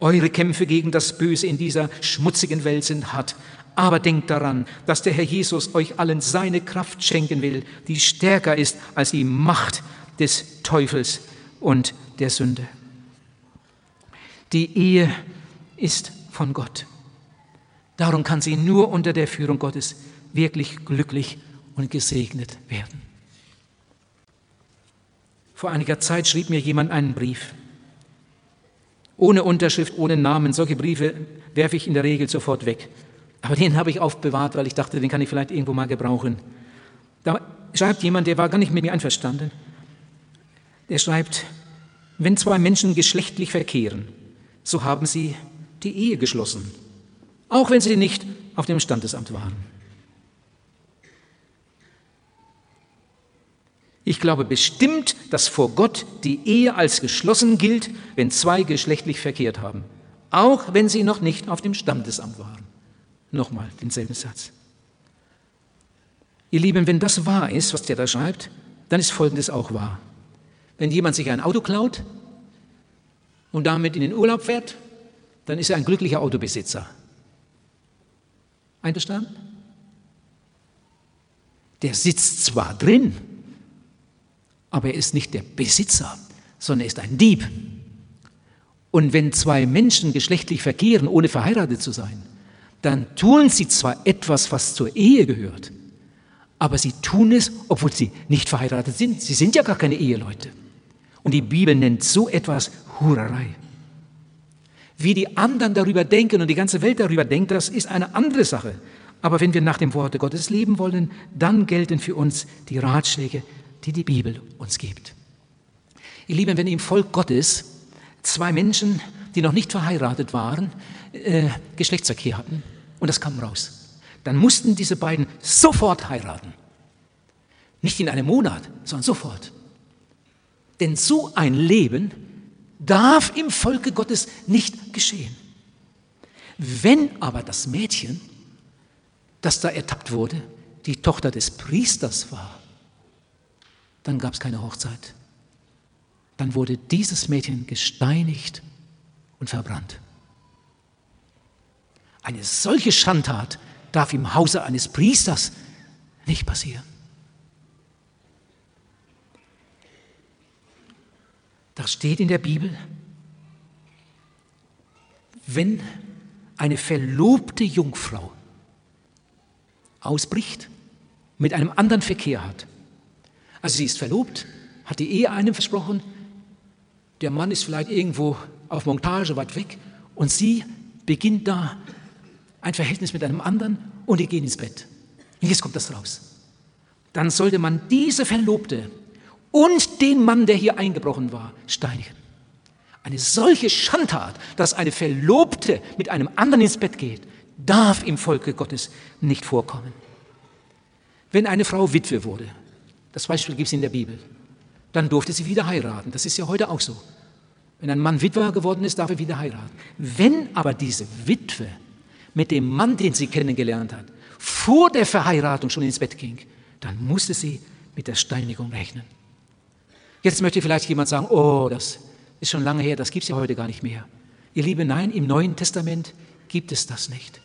Eure Kämpfe gegen das Böse in dieser schmutzigen Welt sind hart, aber denkt daran, dass der Herr Jesus euch allen seine Kraft schenken will, die stärker ist als die Macht des Teufels und der Sünde. Die Ehe ist von Gott. Darum kann sie nur unter der Führung Gottes wirklich glücklich und gesegnet werden. Vor einiger Zeit schrieb mir jemand einen Brief Ohne Unterschrift, ohne Namen. Solche Briefe werfe ich in der Regel sofort weg. Aber den habe ich aufbewahrt, weil ich dachte, den kann ich vielleicht irgendwo mal gebrauchen. Da schreibt jemand, der war gar nicht mit mir einverstanden. Der schreibt, wenn zwei Menschen geschlechtlich verkehren, so haben sie die Ehe geschlossen, auch wenn sie nicht auf dem Standesamt waren. Ich glaube bestimmt, dass vor Gott die Ehe als geschlossen gilt, wenn zwei geschlechtlich verkehrt haben, auch wenn sie noch nicht auf dem Standesamt waren. Nochmal denselben Satz. Ihr Lieben, wenn das wahr ist, was der da schreibt, dann ist Folgendes auch wahr. Wenn jemand sich ein Auto klaut und damit in den Urlaub fährt, dann ist er ein glücklicher Autobesitzer. Einverstanden? Der sitzt zwar drin, aber er ist nicht der Besitzer, sondern er ist ein Dieb. Und wenn zwei Menschen geschlechtlich verkehren, ohne verheiratet zu sein, dann tun sie zwar etwas, was zur Ehe gehört, aber sie tun es, obwohl sie nicht verheiratet sind. Sie sind ja gar keine Eheleute. Und die Bibel nennt so etwas Hurerei. Wie die anderen darüber denken und die ganze Welt darüber denkt, das ist eine andere Sache. Aber wenn wir nach dem Worte Gottes leben wollen, dann gelten für uns die Ratschläge, die die Bibel uns gibt. Ihr Lieben, wenn im Volk Gottes zwei Menschen, die noch nicht verheiratet waren, äh, Geschlechtsverkehr hatten, und das kam raus, dann mussten diese beiden sofort heiraten. Nicht in einem Monat, sondern sofort. Denn so ein Leben darf im Volke Gottes nicht geschehen. Wenn aber das Mädchen, das da ertappt wurde, die Tochter des Priesters war, dann gab es keine Hochzeit. Dann wurde dieses Mädchen gesteinigt und verbrannt. Eine solche Schandtat darf im Hause eines Priesters nicht passieren. Da steht in der Bibel, wenn eine verlobte Jungfrau ausbricht, mit einem anderen Verkehr hat, also sie ist verlobt, hat die Ehe einem versprochen, der Mann ist vielleicht irgendwo auf Montage weit weg und sie beginnt da ein Verhältnis mit einem anderen und die gehen ins Bett. Und jetzt kommt das raus. Dann sollte man diese Verlobte und den Mann, der hier eingebrochen war, steinigen. Eine solche Schandtat, dass eine Verlobte mit einem anderen ins Bett geht, darf im Volke Gottes nicht vorkommen. Wenn eine Frau Witwe wurde, das Beispiel gibt es in der Bibel, dann durfte sie wieder heiraten. Das ist ja heute auch so. Wenn ein Mann Witwer geworden ist, darf er wieder heiraten. Wenn aber diese Witwe mit dem Mann, den sie kennengelernt hat, vor der Verheiratung schon ins Bett ging, dann musste sie mit der Steinigung rechnen. Jetzt möchte vielleicht jemand sagen, oh, das ist schon lange her, das gibt es ja heute gar nicht mehr. Ihr Liebe, nein, im Neuen Testament gibt es das nicht.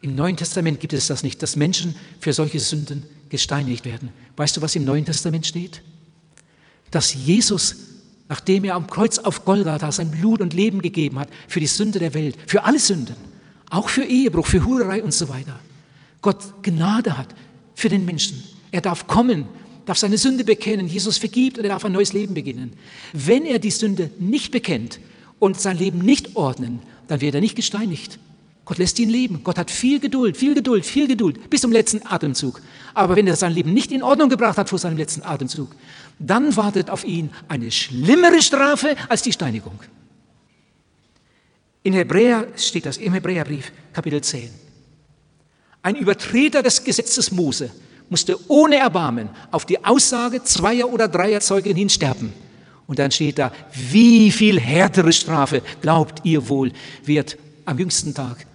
Im Neuen Testament gibt es das nicht, dass Menschen für solche Sünden gesteinigt werden. Weißt du, was im Neuen Testament steht? Dass Jesus, nachdem er am Kreuz auf Golgatha sein Blut und Leben gegeben hat, für die Sünde der Welt, für alle Sünden, auch für Ehebruch, für Hurerei und so weiter, Gott Gnade hat für den Menschen. Er darf kommen darf seine Sünde bekennen, Jesus vergibt und er darf ein neues Leben beginnen. Wenn er die Sünde nicht bekennt und sein Leben nicht ordnen, dann wird er nicht gesteinigt. Gott lässt ihn leben. Gott hat viel Geduld, viel Geduld, viel Geduld bis zum letzten Atemzug. Aber wenn er sein Leben nicht in Ordnung gebracht hat vor seinem letzten Atemzug, dann wartet auf ihn eine schlimmere Strafe als die Steinigung. In Hebräer steht das im Hebräerbrief, Kapitel 10. Ein Übertreter des Gesetzes Mose musste ohne Erbarmen auf die Aussage zweier oder dreier Zeugen hin sterben. Und dann steht da, wie viel härtere Strafe, glaubt ihr wohl, wird am jüngsten Tag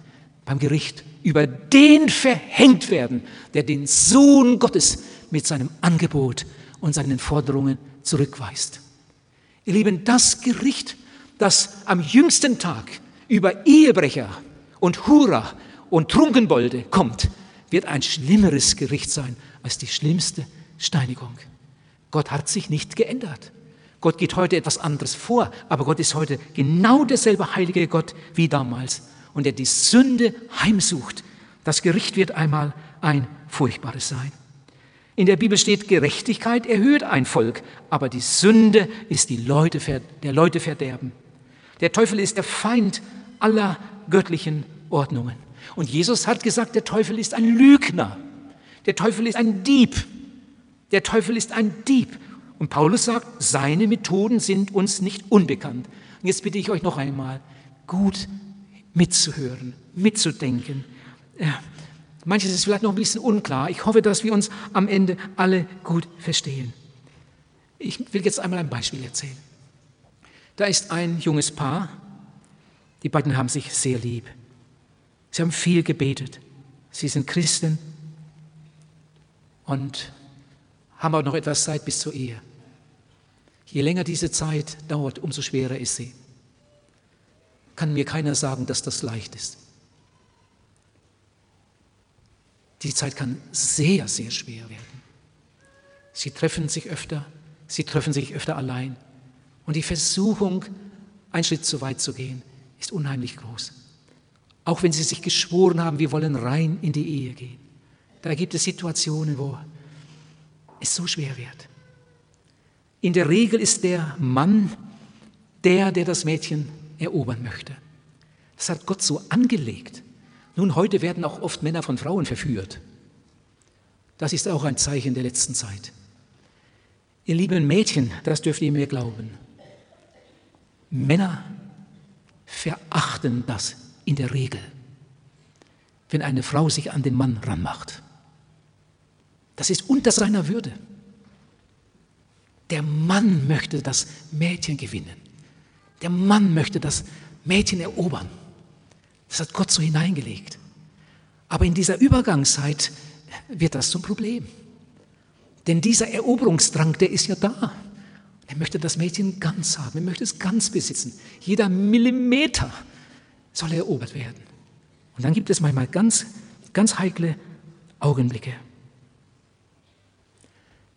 beim Gericht über den verhängt werden, der den Sohn Gottes mit seinem Angebot und seinen Forderungen zurückweist. Ihr Lieben, das Gericht, das am jüngsten Tag über Ehebrecher und Hurer und Trunkenbolde kommt, wird ein schlimmeres Gericht sein als die schlimmste Steinigung. Gott hat sich nicht geändert. Gott geht heute etwas anderes vor, aber Gott ist heute genau derselbe heilige Gott wie damals und er die Sünde heimsucht. Das Gericht wird einmal ein furchtbares sein. In der Bibel steht, Gerechtigkeit erhöht ein Volk, aber die Sünde ist die Leute, der Leute verderben. Der Teufel ist der Feind aller göttlichen Ordnungen. Und Jesus hat gesagt, der Teufel ist ein Lügner. Der Teufel ist ein Dieb. Der Teufel ist ein Dieb. Und Paulus sagt, seine Methoden sind uns nicht unbekannt. Und jetzt bitte ich euch noch einmal, gut mitzuhören, mitzudenken. Manches ist vielleicht noch ein bisschen unklar. Ich hoffe, dass wir uns am Ende alle gut verstehen. Ich will jetzt einmal ein Beispiel erzählen. Da ist ein junges Paar, die beiden haben sich sehr lieb. Sie haben viel gebetet. Sie sind Christen und haben auch noch etwas Zeit bis zur Ehe. Je länger diese Zeit dauert, umso schwerer ist sie. Kann mir keiner sagen, dass das leicht ist. Die Zeit kann sehr, sehr schwer werden. Sie treffen sich öfter, sie treffen sich öfter allein. Und die Versuchung, einen Schritt zu weit zu gehen, ist unheimlich groß. Auch wenn sie sich geschworen haben, wir wollen rein in die Ehe gehen. Da gibt es Situationen, wo es so schwer wird. In der Regel ist der Mann der, der das Mädchen erobern möchte. Das hat Gott so angelegt. Nun, heute werden auch oft Männer von Frauen verführt. Das ist auch ein Zeichen der letzten Zeit. Ihr lieben Mädchen, das dürft ihr mir glauben. Männer verachten das in der Regel, wenn eine Frau sich an den Mann ranmacht. Das ist unter seiner Würde. Der Mann möchte das Mädchen gewinnen. Der Mann möchte das Mädchen erobern. Das hat Gott so hineingelegt. Aber in dieser Übergangszeit wird das zum Problem. Denn dieser Eroberungsdrang, der ist ja da. Er möchte das Mädchen ganz haben, er möchte es ganz besitzen. Jeder Millimeter soll erobert werden. Und dann gibt es manchmal ganz, ganz heikle Augenblicke.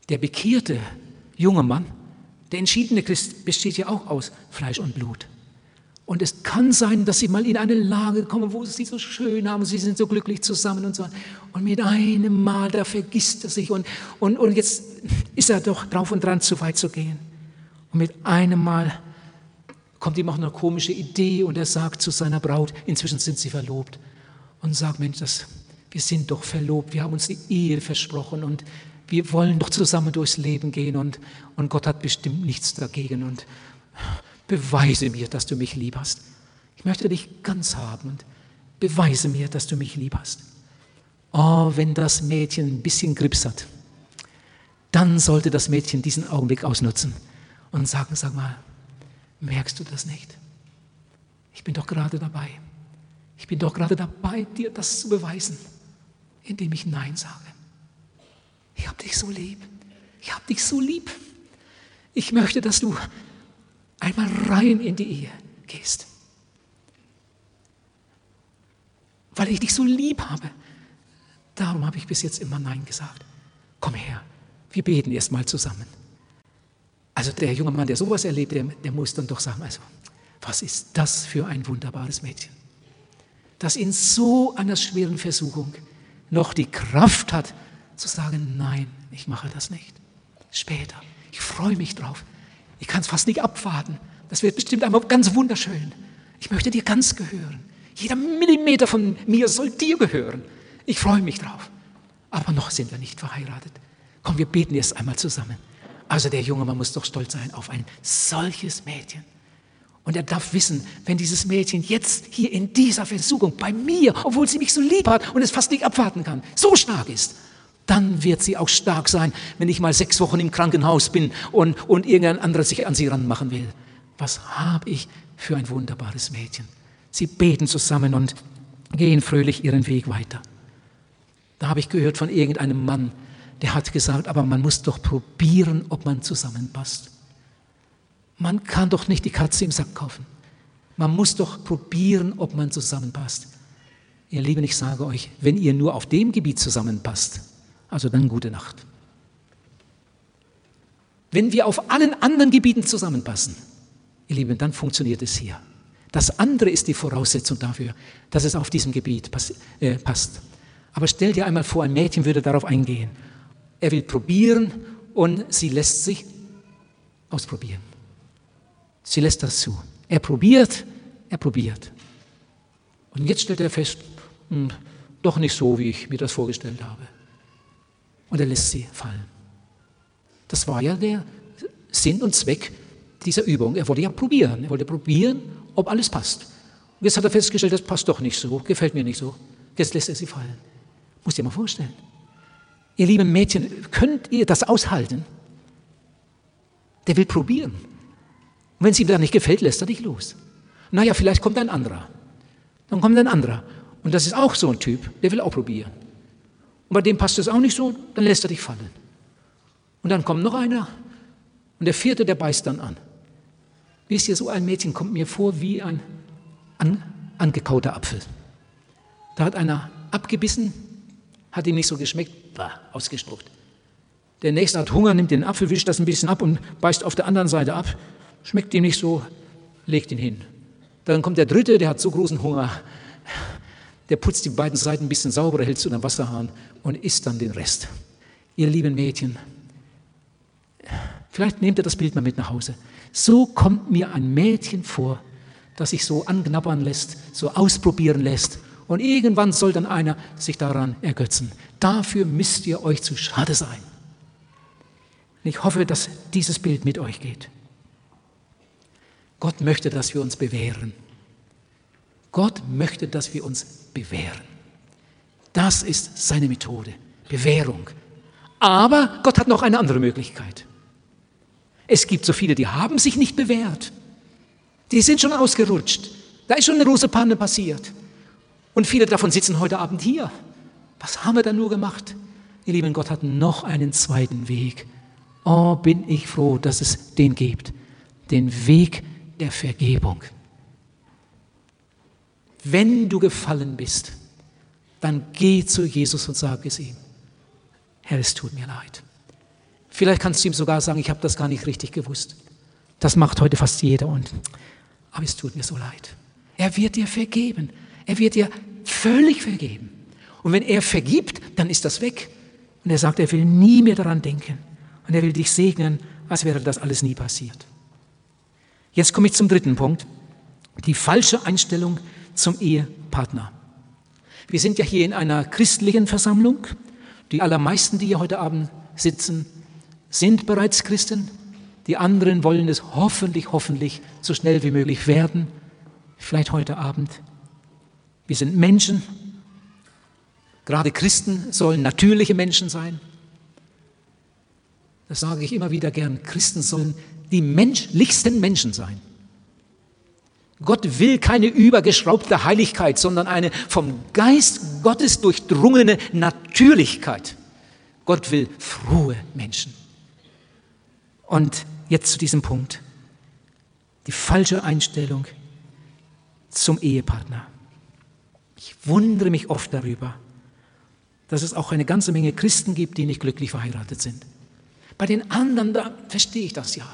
Der bekehrte junge Mann, der entschiedene Christ besteht ja auch aus Fleisch und Blut. Und es kann sein, dass sie mal in eine Lage kommen, wo sie so schön haben, sie sind so glücklich zusammen und so. Und mit einem Mal, da vergisst er sich und, und, und jetzt ist er doch drauf und dran, zu weit zu gehen. Und mit einem Mal kommt ihm auch eine komische Idee und er sagt zu seiner Braut, inzwischen sind sie verlobt, und sagt, Mensch, das, wir sind doch verlobt, wir haben uns die Ehe versprochen und wir wollen doch zusammen durchs Leben gehen und, und Gott hat bestimmt nichts dagegen und beweise mir, dass du mich lieb hast. Ich möchte dich ganz haben und beweise mir, dass du mich lieb hast. Oh, wenn das Mädchen ein bisschen Grips hat, dann sollte das Mädchen diesen Augenblick ausnutzen und sagen, sag mal, merkst du das nicht? Ich bin doch gerade dabei. Ich bin doch gerade dabei, dir das zu beweisen, indem ich Nein sage. Ich habe dich so lieb. Ich habe dich so lieb. Ich möchte, dass du einmal rein in die Ehe gehst. Weil ich dich so lieb habe. Darum habe ich bis jetzt immer Nein gesagt. Komm her, wir beten erst mal zusammen. Also der junge Mann, der sowas erlebt, der, der muss dann doch sagen, also was ist das für ein wunderbares Mädchen, das in so einer schweren Versuchung noch die Kraft hat zu sagen, nein, ich mache das nicht. Später, ich freue mich drauf. Ich kann es fast nicht abwarten. Das wird bestimmt einmal ganz wunderschön. Ich möchte dir ganz gehören. Jeder Millimeter von mir soll dir gehören. Ich freue mich drauf. Aber noch sind wir nicht verheiratet. Komm, wir beten erst einmal zusammen. Also der junge Mann muss doch stolz sein auf ein solches Mädchen. Und er darf wissen, wenn dieses Mädchen jetzt hier in dieser Versuchung bei mir, obwohl sie mich so lieb hat und es fast nicht abwarten kann, so stark ist, dann wird sie auch stark sein, wenn ich mal sechs Wochen im Krankenhaus bin und, und irgendein anderer sich an sie ranmachen will. Was habe ich für ein wunderbares Mädchen? Sie beten zusammen und gehen fröhlich ihren Weg weiter. Da habe ich gehört von irgendeinem Mann, der hat gesagt, aber man muss doch probieren, ob man zusammenpasst. Man kann doch nicht die Katze im Sack kaufen. Man muss doch probieren, ob man zusammenpasst. Ihr Lieben, ich sage euch, wenn ihr nur auf dem Gebiet zusammenpasst, also dann gute Nacht. Wenn wir auf allen anderen Gebieten zusammenpassen, ihr Lieben, dann funktioniert es hier. Das andere ist die Voraussetzung dafür, dass es auf diesem Gebiet äh, passt. Aber stell dir einmal vor, ein Mädchen würde darauf eingehen er will probieren und sie lässt sich ausprobieren. Sie lässt das zu. Er probiert, er probiert. Und jetzt stellt er fest, hm, doch nicht so, wie ich mir das vorgestellt habe. Und er lässt sie fallen. Das war ja der Sinn und Zweck dieser Übung. Er wollte ja probieren. Er wollte probieren, ob alles passt. Und jetzt hat er festgestellt, das passt doch nicht so, gefällt mir nicht so. Jetzt lässt er sie fallen. Muss dir mal vorstellen. Ihr lieben Mädchen, könnt ihr das aushalten? Der will probieren. Und wenn es ihm dann nicht gefällt, lässt er dich los. Naja, vielleicht kommt ein anderer. Dann kommt ein anderer. Und das ist auch so ein Typ, der will auch probieren. Und bei dem passt es auch nicht so, dann lässt er dich fallen. Und dann kommt noch einer und der vierte, der beißt dann an. Wisst ihr, so ein Mädchen kommt mir vor wie ein an, angekauter Apfel. Da hat einer abgebissen, hat ihm nicht so geschmeckt, bah, ausgespuckt. Der nächste hat Hunger, nimmt den Apfel, wischt das ein bisschen ab und beißt auf der anderen Seite ab. Schmeckt ihm nicht so, legt ihn hin. Dann kommt der dritte, der hat so großen Hunger, der putzt die beiden Seiten ein bisschen sauberer, hält zu einem Wasserhahn und isst dann den Rest. Ihr lieben Mädchen, vielleicht nehmt ihr das Bild mal mit nach Hause. So kommt mir ein Mädchen vor, das sich so anknabbern lässt, so ausprobieren lässt. Und irgendwann soll dann einer sich daran ergötzen. Dafür müsst ihr euch zu schade sein. Ich hoffe, dass dieses Bild mit euch geht. Gott möchte, dass wir uns bewähren. Gott möchte, dass wir uns bewähren. Das ist seine Methode, Bewährung. Aber Gott hat noch eine andere Möglichkeit. Es gibt so viele, die haben sich nicht bewährt. Die sind schon ausgerutscht. Da ist schon eine große Panne passiert. Und viele davon sitzen heute Abend hier. Was haben wir da nur gemacht? Ihr lieben, Gott hat noch einen zweiten Weg. Oh, bin ich froh, dass es den gibt. Den Weg der Vergebung. Wenn du gefallen bist, dann geh zu Jesus und sag es ihm. Herr, es tut mir leid. Vielleicht kannst du ihm sogar sagen, ich habe das gar nicht richtig gewusst. Das macht heute fast jeder und aber es tut mir so leid. Er wird dir vergeben. Er wird dir völlig vergeben. Und wenn er vergibt, dann ist das weg. Und er sagt, er will nie mehr daran denken. Und er will dich segnen, als wäre das alles nie passiert. Jetzt komme ich zum dritten Punkt. Die falsche Einstellung zum Ehepartner. Wir sind ja hier in einer christlichen Versammlung. Die allermeisten, die hier heute Abend sitzen, sind bereits Christen. Die anderen wollen es hoffentlich, hoffentlich so schnell wie möglich werden. Vielleicht heute Abend. Wir sind Menschen. Gerade Christen sollen natürliche Menschen sein. Das sage ich immer wieder gern. Christen sollen die menschlichsten Menschen sein. Gott will keine übergeschraubte Heiligkeit, sondern eine vom Geist Gottes durchdrungene Natürlichkeit. Gott will frohe Menschen. Und jetzt zu diesem Punkt. Die falsche Einstellung zum Ehepartner. Ich wundere mich oft darüber, dass es auch eine ganze Menge Christen gibt, die nicht glücklich verheiratet sind. Bei den anderen, da verstehe ich das ja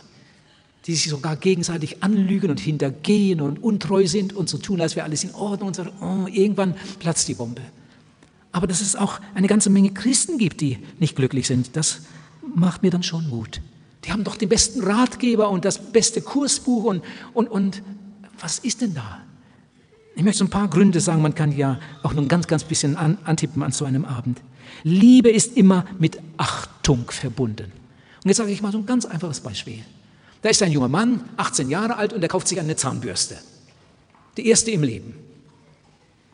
die sich sogar gegenseitig anlügen und hintergehen und untreu sind und so tun, als wäre alles in Ordnung und sagen, oh, irgendwann platzt die Bombe. Aber dass es auch eine ganze Menge Christen gibt, die nicht glücklich sind, das macht mir dann schon Mut. Die haben doch den besten Ratgeber und das beste Kursbuch und, und, und was ist denn da? Ich möchte so ein paar Gründe sagen, man kann ja auch nur ein ganz, ganz bisschen an, antippen an so einem Abend. Liebe ist immer mit Achtung verbunden. Und jetzt sage ich mal so ein ganz einfaches Beispiel. Da ist ein junger Mann, 18 Jahre alt, und er kauft sich eine Zahnbürste. Die erste im Leben.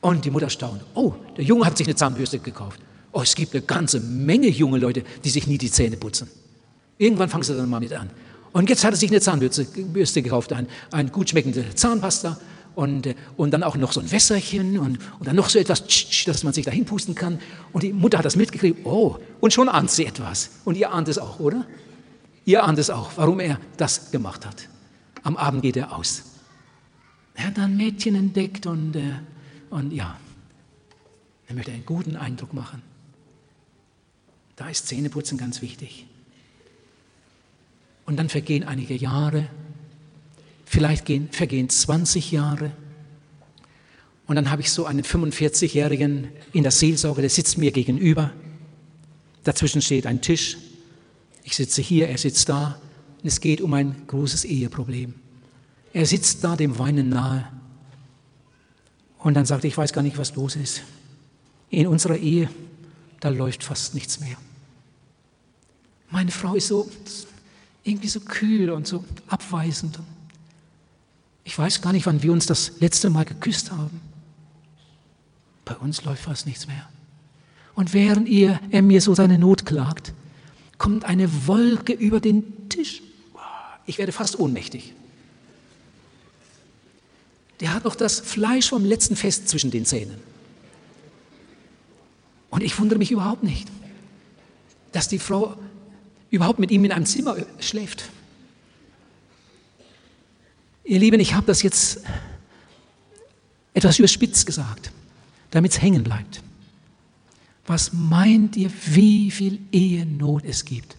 Und die Mutter staunt. Oh, der Junge hat sich eine Zahnbürste gekauft. Oh, es gibt eine ganze Menge junge Leute, die sich nie die Zähne putzen. Irgendwann fangen sie dann mal mit an. Und jetzt hat er sich eine Zahnbürste gekauft, ein, ein gut schmeckende Zahnpasta und, äh, und dann auch noch so ein Wässerchen und, und dann noch so etwas, dass man sich da hinpusten kann. Und die Mutter hat das mitgekriegt. Oh, und schon ahnt sie etwas. Und ihr ahnt es auch, oder? Ihr ahnt es auch, warum er das gemacht hat. Am Abend geht er aus. Er hat ein Mädchen entdeckt und, äh, und ja, er möchte einen guten Eindruck machen. Da ist Zähneputzen ganz wichtig. Und dann vergehen einige Jahre, vielleicht gehen, vergehen 20 Jahre. Und dann habe ich so einen 45-Jährigen in der Seelsorge, der sitzt mir gegenüber. Dazwischen steht ein Tisch ich sitze hier, er sitzt da. Und es geht um ein großes Eheproblem. Er sitzt da dem Weinen nahe. Und dann sagt er, ich weiß gar nicht, was los ist. In unserer Ehe, da läuft fast nichts mehr. Meine Frau ist so irgendwie so kühl und so abweisend. Ich weiß gar nicht, wann wir uns das letzte Mal geküsst haben. Bei uns läuft fast nichts mehr. Und während ihr, er mir so seine Not klagt, kommt eine Wolke über den Tisch. Ich werde fast ohnmächtig. Der hat noch das Fleisch vom letzten Fest zwischen den Zähnen. Und ich wundere mich überhaupt nicht, dass die Frau überhaupt mit ihm in einem Zimmer schläft. Ihr Lieben, ich habe das jetzt etwas überspitzt gesagt, damit es hängen bleibt. Was meint ihr, wie viel Ehenot es gibt,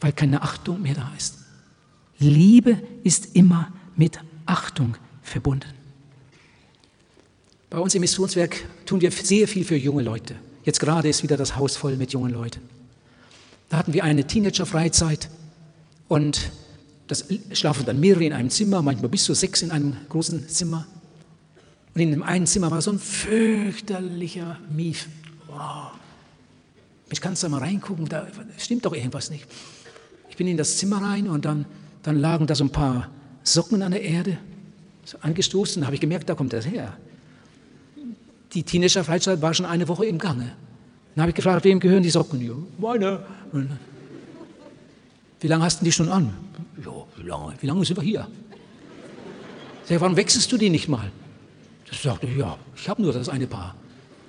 weil keine Achtung mehr da ist? Liebe ist immer mit Achtung verbunden. Bei uns im Missionswerk tun wir sehr viel für junge Leute. Jetzt gerade ist wieder das Haus voll mit jungen Leuten. Da hatten wir eine Teenager-Freizeit und das schlafen dann mehrere in einem Zimmer, manchmal bis zu sechs in einem großen Zimmer. Und in dem einen Zimmer war so ein fürchterlicher Mief. Wow. Ich kannst da mal reingucken, da stimmt doch irgendwas nicht. Ich bin in das Zimmer rein und dann, dann lagen da so ein paar Socken an der Erde, so angestoßen. Habe ich gemerkt, da kommt das her. Die Teenager-Freizeit war schon eine Woche im Gange. Dann habe ich gefragt, wem gehören die Socken? Ja, meine. Wie lange hast du die schon an? Ja, wie lange? Wie lange sind wir hier? Sag, warum wechselst du die nicht mal? Ich sagte, ja, ich habe nur das eine Paar.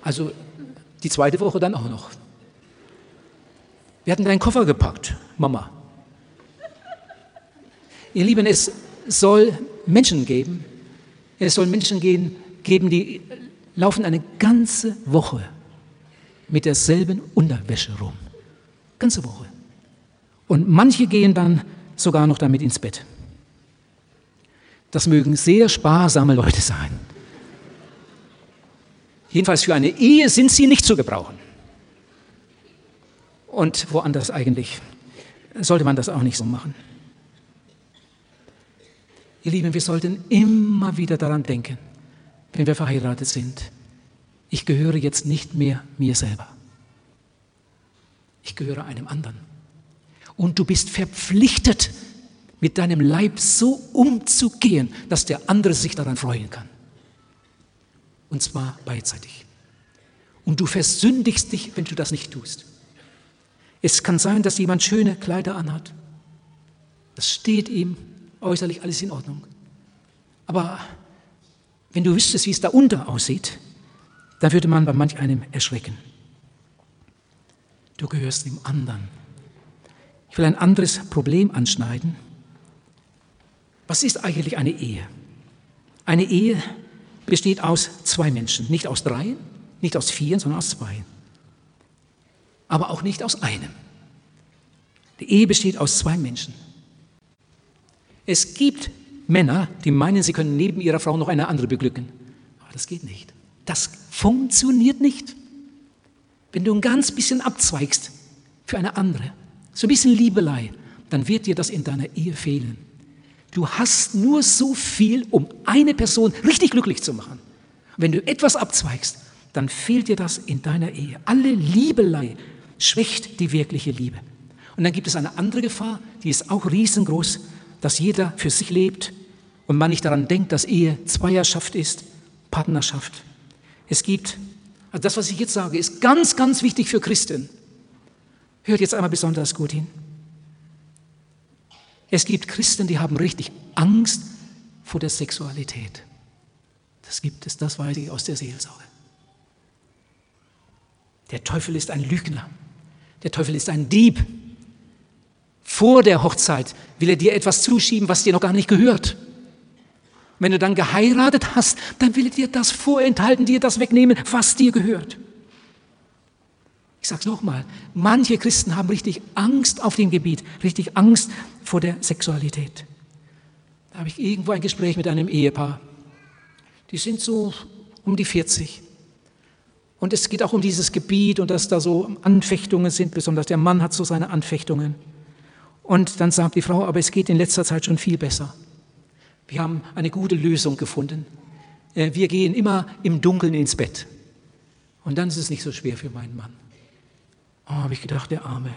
Also die zweite Woche dann auch noch. Wir hatten deinen Koffer gepackt, Mama. Ihr Lieben, es soll Menschen geben, es soll Menschen geben, die laufen eine ganze Woche mit derselben Unterwäsche rum. Ganze Woche. Und manche gehen dann sogar noch damit ins Bett. Das mögen sehr sparsame Leute sein. Jedenfalls für eine Ehe sind sie nicht zu gebrauchen. Und woanders eigentlich sollte man das auch nicht so machen. Ihr Lieben, wir sollten immer wieder daran denken, wenn wir verheiratet sind, ich gehöre jetzt nicht mehr mir selber. Ich gehöre einem anderen. Und du bist verpflichtet, mit deinem Leib so umzugehen, dass der andere sich daran freuen kann. Und zwar beidseitig. Und du versündigst dich, wenn du das nicht tust. Es kann sein, dass jemand schöne Kleider anhat. Das steht ihm äußerlich alles in Ordnung. Aber wenn du wüsstest, wie es da unten aussieht, dann würde man bei manch einem erschrecken. Du gehörst dem anderen. Ich will ein anderes Problem anschneiden. Was ist eigentlich eine Ehe? Eine Ehe besteht aus zwei Menschen, nicht aus drei, nicht aus vier, sondern aus zwei. Aber auch nicht aus einem. Die Ehe besteht aus zwei Menschen. Es gibt Männer, die meinen, sie können neben ihrer Frau noch eine andere beglücken. Aber das geht nicht. Das funktioniert nicht. Wenn du ein ganz bisschen abzweigst für eine andere, so ein bisschen Liebelei, dann wird dir das in deiner Ehe fehlen. Du hast nur so viel, um eine Person richtig glücklich zu machen. Wenn du etwas abzweigst, dann fehlt dir das in deiner Ehe. Alle Liebelei schwächt die wirkliche Liebe. Und dann gibt es eine andere Gefahr, die ist auch riesengroß, dass jeder für sich lebt und man nicht daran denkt, dass Ehe Zweierschaft ist, Partnerschaft. Es gibt, also das, was ich jetzt sage, ist ganz, ganz wichtig für Christen. Hört jetzt einmal besonders gut hin. Es gibt Christen, die haben richtig Angst vor der Sexualität. Das gibt es, das weiß ich aus der Seelsorge. Der Teufel ist ein Lügner. Der Teufel ist ein Dieb. Vor der Hochzeit will er dir etwas zuschieben, was dir noch gar nicht gehört. Wenn du dann geheiratet hast, dann will er dir das vorenthalten, dir das wegnehmen, was dir gehört. Ich sage es nochmal, manche Christen haben richtig Angst auf dem Gebiet, richtig Angst vor der Sexualität. Da habe ich irgendwo ein Gespräch mit einem Ehepaar. Die sind so um die 40. Und es geht auch um dieses Gebiet und dass da so Anfechtungen sind, besonders der Mann hat so seine Anfechtungen. Und dann sagt die Frau, aber es geht in letzter Zeit schon viel besser. Wir haben eine gute Lösung gefunden. Äh, wir gehen immer im Dunkeln ins Bett. Und dann ist es nicht so schwer für meinen Mann. Oh, habe ich gedacht, der Arme.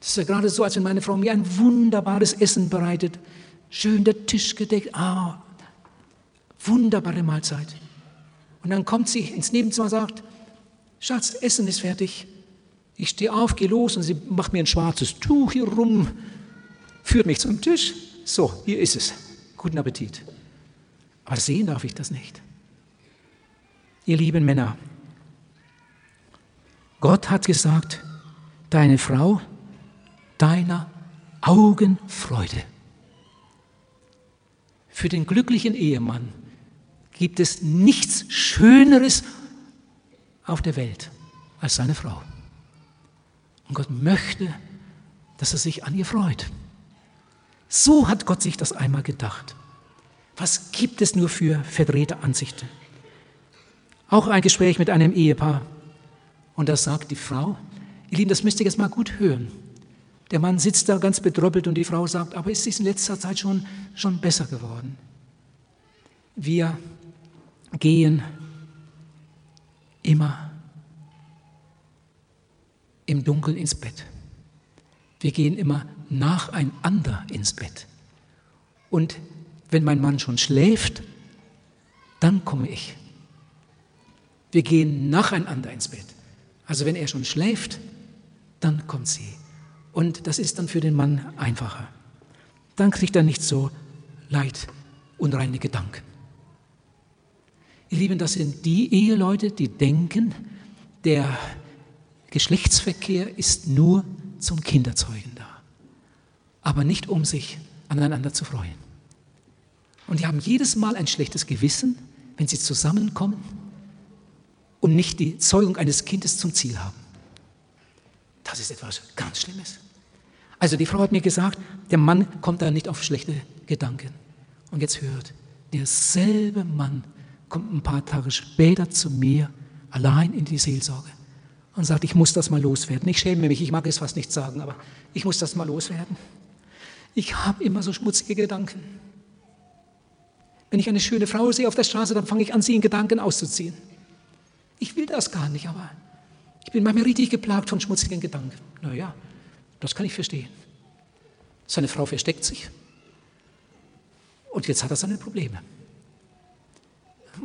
Das ist ja gerade so, als wenn meine Frau mir ein wunderbares Essen bereitet. Schön der Tisch gedeckt. Ah, wunderbare Mahlzeit. Und dann kommt sie ins Nebenzimmer und sagt, Schatz, Essen ist fertig. Ich stehe auf, gehe los und sie macht mir ein schwarzes Tuch hier rum, führt mich zum Tisch. So, hier ist es. Guten Appetit. Aber sehen darf ich das nicht. Ihr lieben Männer, Gott hat gesagt, deine Frau, deiner Augen Freude. Für den glücklichen Ehemann gibt es nichts Schöneres auf der Welt als seine Frau. Und Gott möchte, dass er sich an ihr freut. So hat Gott sich das einmal gedacht. Was gibt es nur für verdrehte Ansichten? Auch ein Gespräch mit einem Ehepaar. Und da sagt die Frau, ihr Lieben, das müsst ihr jetzt mal gut hören. Der Mann sitzt da ganz bedröppelt und die Frau sagt, aber ist es in letzter Zeit schon, schon besser geworden? Wir gehen immer im Dunkeln ins Bett. Wir gehen immer nacheinander ins Bett. Und wenn mein Mann schon schläft, dann komme ich. Wir gehen nacheinander ins Bett. Also wenn er schon schläft, dann kommt sie. Und das ist dann für den Mann einfacher. Dann kriegt er nicht so leid und reine Gedanken. Ihr Lieben, das sind die Eheleute, die denken, der Geschlechtsverkehr ist nur zum Kinderzeugen da, aber nicht um sich aneinander zu freuen. Und die haben jedes Mal ein schlechtes Gewissen, wenn sie zusammenkommen und nicht die Zeugung eines Kindes zum Ziel haben. Das ist etwas ganz Schlimmes. Also die Frau hat mir gesagt, der Mann kommt da nicht auf schlechte Gedanken. Und jetzt hört, derselbe Mann kommt ein paar Tage später zu mir allein in die Seelsorge und sagt, ich muss das mal loswerden. Ich schäme mich, ich mag es fast nicht sagen, aber ich muss das mal loswerden. Ich habe immer so schmutzige Gedanken. Wenn ich eine schöne Frau sehe auf der Straße, dann fange ich an, sie in Gedanken auszuziehen. Ich will das gar nicht, aber ich bin manchmal richtig geplagt von schmutzigen Gedanken. Naja, das kann ich verstehen. Seine Frau versteckt sich. Und jetzt hat er seine Probleme.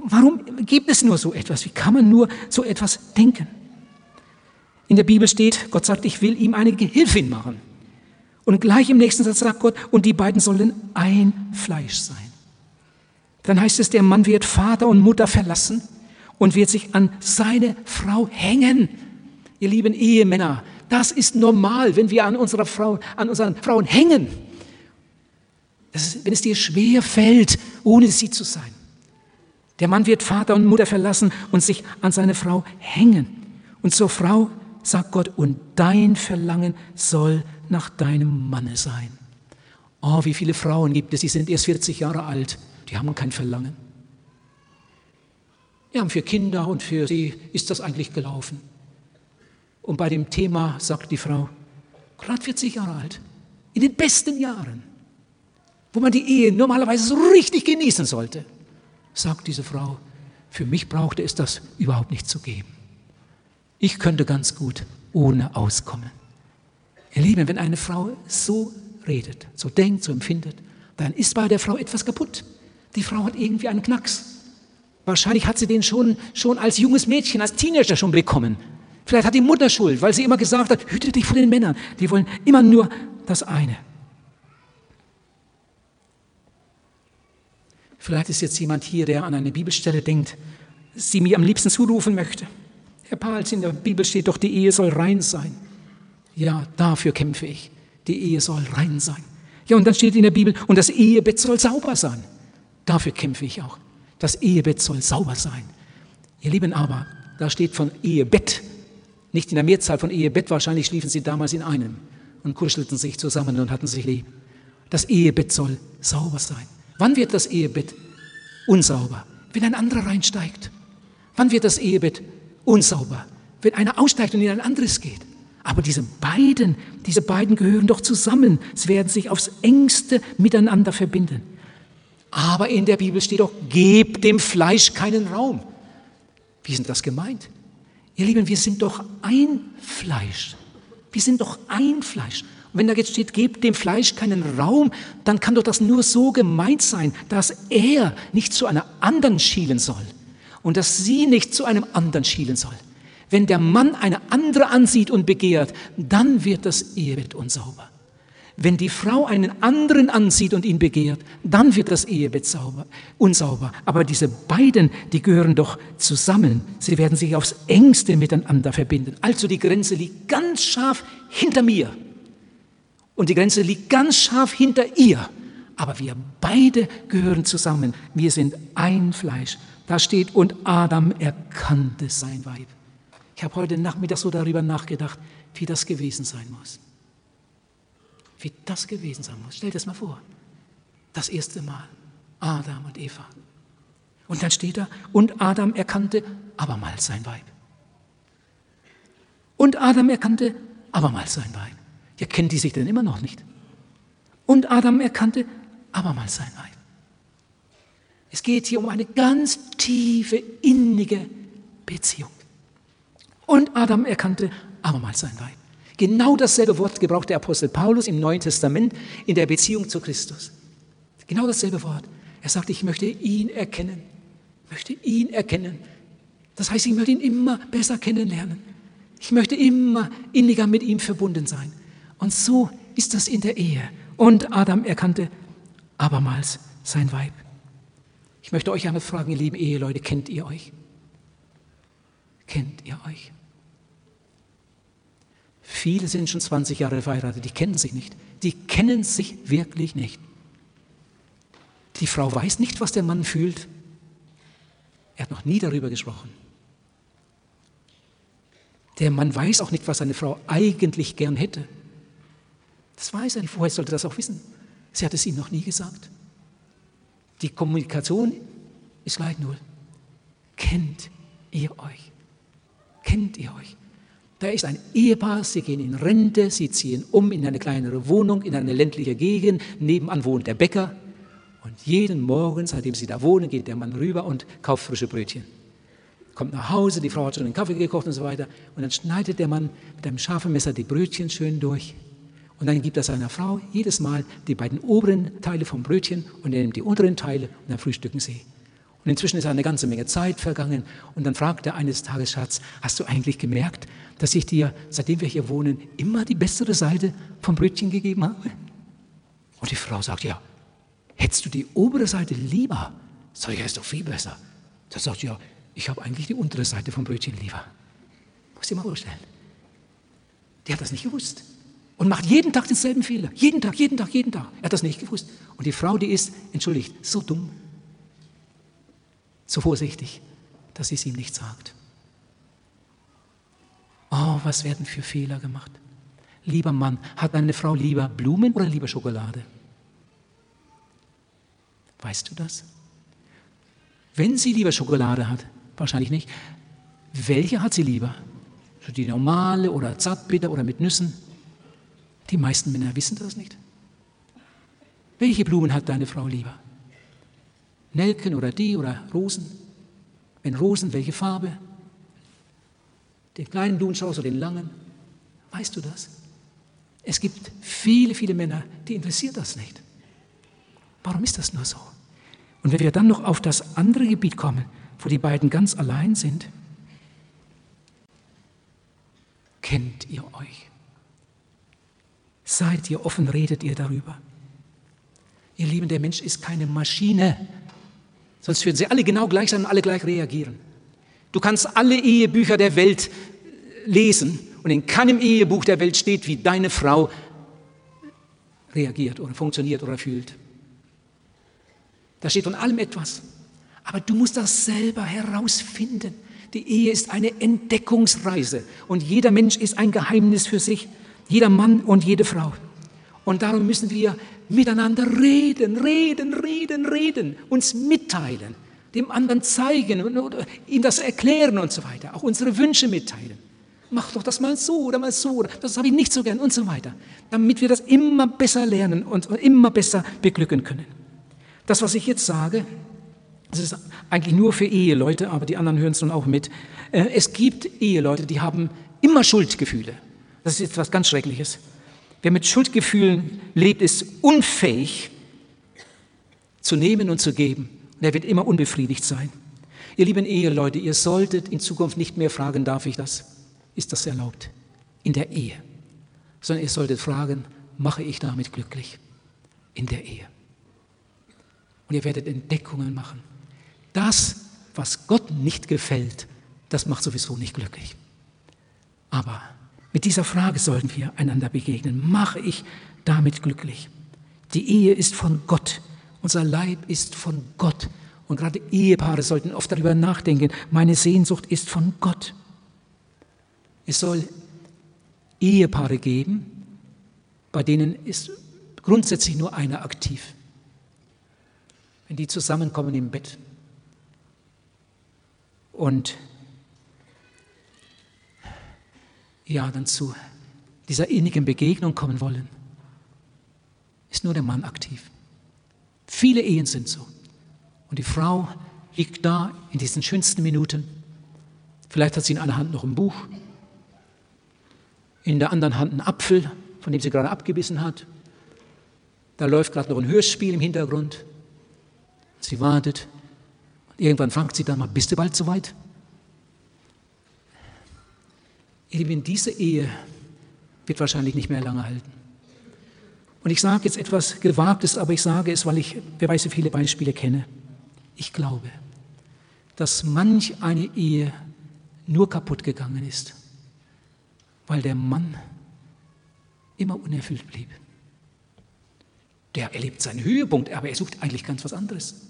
Warum gibt es nur so etwas? Wie kann man nur so etwas denken? In der Bibel steht, Gott sagt, ich will ihm eine Gehilfin machen. Und gleich im nächsten Satz sagt Gott, und die beiden sollen ein Fleisch sein. Dann heißt es, der Mann wird Vater und Mutter verlassen und wird sich an seine Frau hängen. Ihr lieben Ehemänner, das ist normal, wenn wir an unserer Frau, an unseren Frauen hängen. Ist, wenn es dir schwer fällt, ohne sie zu sein. Der Mann wird Vater und Mutter verlassen und sich an seine Frau hängen. Und zur Frau sagt Gott, und dein Verlangen soll nach deinem Manne sein. Oh, wie viele Frauen gibt es, die sind erst 40 Jahre alt, die haben kein Verlangen. Ja, für Kinder und für sie ist das eigentlich gelaufen. Und bei dem Thema sagt die Frau, gerade 40 Jahre alt, in den besten Jahren, wo man die Ehe normalerweise so richtig genießen sollte, sagt diese Frau, für mich brauchte es das überhaupt nicht zu geben. Ich könnte ganz gut ohne auskommen. Ihr Lieben, wenn eine Frau so redet, so denkt, so empfindet, dann ist bei der Frau etwas kaputt. Die Frau hat irgendwie einen Knacks. Wahrscheinlich hat sie den schon, schon als junges Mädchen, als Teenager schon bekommen. Vielleicht hat die Mutter Schuld, weil sie immer gesagt hat, hüte dich vor den Männern. Die wollen immer nur das eine. Vielleicht ist jetzt jemand hier, der an eine Bibelstelle denkt, sie mir am liebsten zurufen möchte. Herr Pals, in der Bibel steht doch, die Ehe soll rein sein. Ja, dafür kämpfe ich. Die Ehe soll rein sein. Ja, und dann steht in der Bibel, und das Ehebett soll sauber sein. Dafür kämpfe ich auch. Das Ehebett soll sauber sein. Ihr Lieben aber, da steht von Ehebett, nicht in der Mehrzahl von Ehebett, wahrscheinlich schliefen sie damals in einem und kuschelten sich zusammen und hatten sich lieb. Das Ehebett soll sauber sein. Wann wird das Ehebett unsauber? Wenn ein anderer reinsteigt. Wann wird das Ehebett unsauber? Wenn einer aussteigt und in ein anderes geht. Aber diese beiden, diese beiden gehören doch zusammen. Sie werden sich aufs engste miteinander verbinden. Aber in der Bibel steht doch, gebt dem Fleisch keinen Raum. Wie denn das gemeint? Ihr Lieben, wir sind doch ein Fleisch. Wir sind doch ein Fleisch. Wenn da jetzt steht, gebt dem Fleisch keinen Raum, dann kann doch das nur so gemeint sein, dass er nicht zu einer anderen schielen soll und dass sie nicht zu einem anderen schielen soll. Wenn der Mann eine andere ansieht und begehrt, dann wird das Ehebett unsauber. Wenn die Frau einen anderen ansieht und ihn begehrt, dann wird das Ehebett sauber, unsauber. Aber diese beiden, die gehören doch zusammen. Sie werden sich aufs engste miteinander verbinden. Also die Grenze liegt ganz scharf hinter mir. Und die Grenze liegt ganz scharf hinter ihr. Aber wir beide gehören zusammen. Wir sind ein Fleisch. Da steht, und Adam erkannte sein Weib. Ich habe heute Nachmittag so darüber nachgedacht, wie das gewesen sein muss. Wie das gewesen sein muss. Stell dir das mal vor. Das erste Mal. Adam und Eva. Und dann steht da, und Adam erkannte abermals sein Weib. Und Adam erkannte abermals sein Weib. Ja, kennt die sich denn immer noch nicht? Und Adam erkannte abermals sein Weib. Es geht hier um eine ganz tiefe, innige Beziehung. Und Adam erkannte abermals sein Weib. Genau dasselbe Wort gebraucht der Apostel Paulus im Neuen Testament in der Beziehung zu Christus. Genau dasselbe Wort. Er sagt, ich möchte ihn erkennen. Ich möchte ihn erkennen. Das heißt, ich möchte ihn immer besser kennenlernen. Ich möchte immer inniger mit ihm verbunden sein. Und so ist das in der Ehe. Und Adam erkannte abermals sein Weib. Ich möchte euch einmal fragen, ihr lieben Eheleute, kennt ihr euch? Kennt ihr euch? Viele sind schon 20 Jahre verheiratet, die kennen sich nicht. Die kennen sich wirklich nicht. Die Frau weiß nicht, was der Mann fühlt. Er hat noch nie darüber gesprochen. Der Mann weiß auch nicht, was seine Frau eigentlich gern hätte. Das weiß er nicht. Woher sollte das auch wissen? Sie hat es ihm noch nie gesagt. Die Kommunikation ist gleich null. Kennt ihr euch? Kennt ihr euch? Da ist ein Ehepaar, sie gehen in Rente, sie ziehen um in eine kleinere Wohnung, in eine ländliche Gegend, nebenan wohnt der Bäcker. Und jeden Morgen, seitdem sie da wohnen, geht der Mann rüber und kauft frische Brötchen. Kommt nach Hause, die Frau hat schon den Kaffee gekocht und so weiter. Und dann schneidet der Mann mit einem scharfen Messer die Brötchen schön durch. Und dann gibt er seiner Frau jedes Mal die beiden oberen Teile vom Brötchen und er nimmt die unteren Teile und dann frühstücken sie. Und inzwischen ist eine ganze Menge Zeit vergangen. Und dann fragt er eines Tages, Schatz, hast du eigentlich gemerkt, dass ich dir, seitdem wir hier wohnen, immer die bessere Seite vom Brötchen gegeben habe? Und die Frau sagt, ja, hättest du die obere Seite lieber? Sag ich, ja, ist doch viel besser. Da sagt ja, ich habe eigentlich die untere Seite vom Brötchen lieber. Muss dir mal vorstellen. Der hat das nicht gewusst. Und macht jeden Tag denselben Fehler. Jeden Tag, jeden Tag, jeden Tag. Er hat das nicht gewusst. Und die Frau, die ist, entschuldigt, so dumm, so vorsichtig, dass sie es ihm nicht sagt. Oh, was werden für Fehler gemacht. Lieber Mann, hat eine Frau lieber Blumen oder lieber Schokolade? Weißt du das? Wenn sie lieber Schokolade hat, wahrscheinlich nicht, welche hat sie lieber? Die normale oder zartbitter oder mit Nüssen? Die meisten Männer wissen das nicht. Welche Blumen hat deine Frau lieber? Nelken oder die oder Rosen? Wenn Rosen, welche Farbe? Den kleinen Blumenstrauß oder den langen? Weißt du das? Es gibt viele, viele Männer, die interessiert das nicht. Warum ist das nur so? Und wenn wir dann noch auf das andere Gebiet kommen, wo die beiden ganz allein sind, kennt ihr euch? Seid ihr offen, redet ihr darüber? Ihr Lieben, der Mensch ist keine Maschine, Sonst würden sie alle genau gleich sein und alle gleich reagieren. Du kannst alle Ehebücher der Welt lesen und in keinem Ehebuch der Welt steht, wie deine Frau reagiert oder funktioniert oder fühlt. Da steht von allem etwas. Aber du musst das selber herausfinden. Die Ehe ist eine Entdeckungsreise und jeder Mensch ist ein Geheimnis für sich, jeder Mann und jede Frau. Und darum müssen wir miteinander reden, reden, reden, reden, uns mitteilen, dem anderen zeigen, ihm das erklären und so weiter, auch unsere Wünsche mitteilen. mach doch das mal so oder mal so, das habe ich nicht so gern und so weiter. Damit wir das immer besser lernen und immer besser beglücken können. Das, was ich jetzt sage, das ist eigentlich nur für Eheleute, aber die anderen hören es nun auch mit. Äh, es gibt Eheleute, die haben immer Schuldgefühle. Das ist etwas ganz Schreckliches. Wer mit Schuldgefühlen lebt, ist unfähig zu nehmen und zu geben. Und er wird immer unbefriedigt sein. Ihr lieben Eheleute, ihr solltet in Zukunft nicht mehr fragen, darf ich das? Ist das erlaubt? In der Ehe. Sondern ihr solltet fragen, mache ich damit glücklich? In der Ehe. Und ihr werdet Entdeckungen machen. Das, was Gott nicht gefällt, das macht sowieso nicht glücklich. Aber mit dieser Frage sollten wir einander begegnen. Mache ich damit glücklich? Die Ehe ist von Gott. Unser Leib ist von Gott. Und gerade Ehepaare sollten oft darüber nachdenken, meine Sehnsucht ist von Gott. Es soll Ehepaare geben, bei denen ist grundsätzlich nur einer aktiv. Wenn die zusammenkommen im Bett und ja, dann zu dieser innigen Begegnung kommen wollen, ist nur der Mann aktiv. Viele Ehen sind so. Und die Frau liegt da in diesen schönsten Minuten. Vielleicht hat sie in einer Hand noch ein Buch, in der anderen Hand einen Apfel, von dem sie gerade abgebissen hat. Da läuft gerade noch ein Hörspiel im Hintergrund. Sie wartet. Und irgendwann fragt sie dann mal, bist du bald soweit? Ihr Lieben, diese Ehe wird wahrscheinlich nicht mehr lange halten. Und ich sage jetzt etwas Gewagtes, aber ich sage es, weil ich, wer weiß, wie viele Beispiele kenne. Ich glaube, dass manch eine Ehe nur kaputt gegangen ist, weil der Mann immer unerfüllt blieb. Der erlebt seinen Höhepunkt, aber er sucht eigentlich ganz was anderes.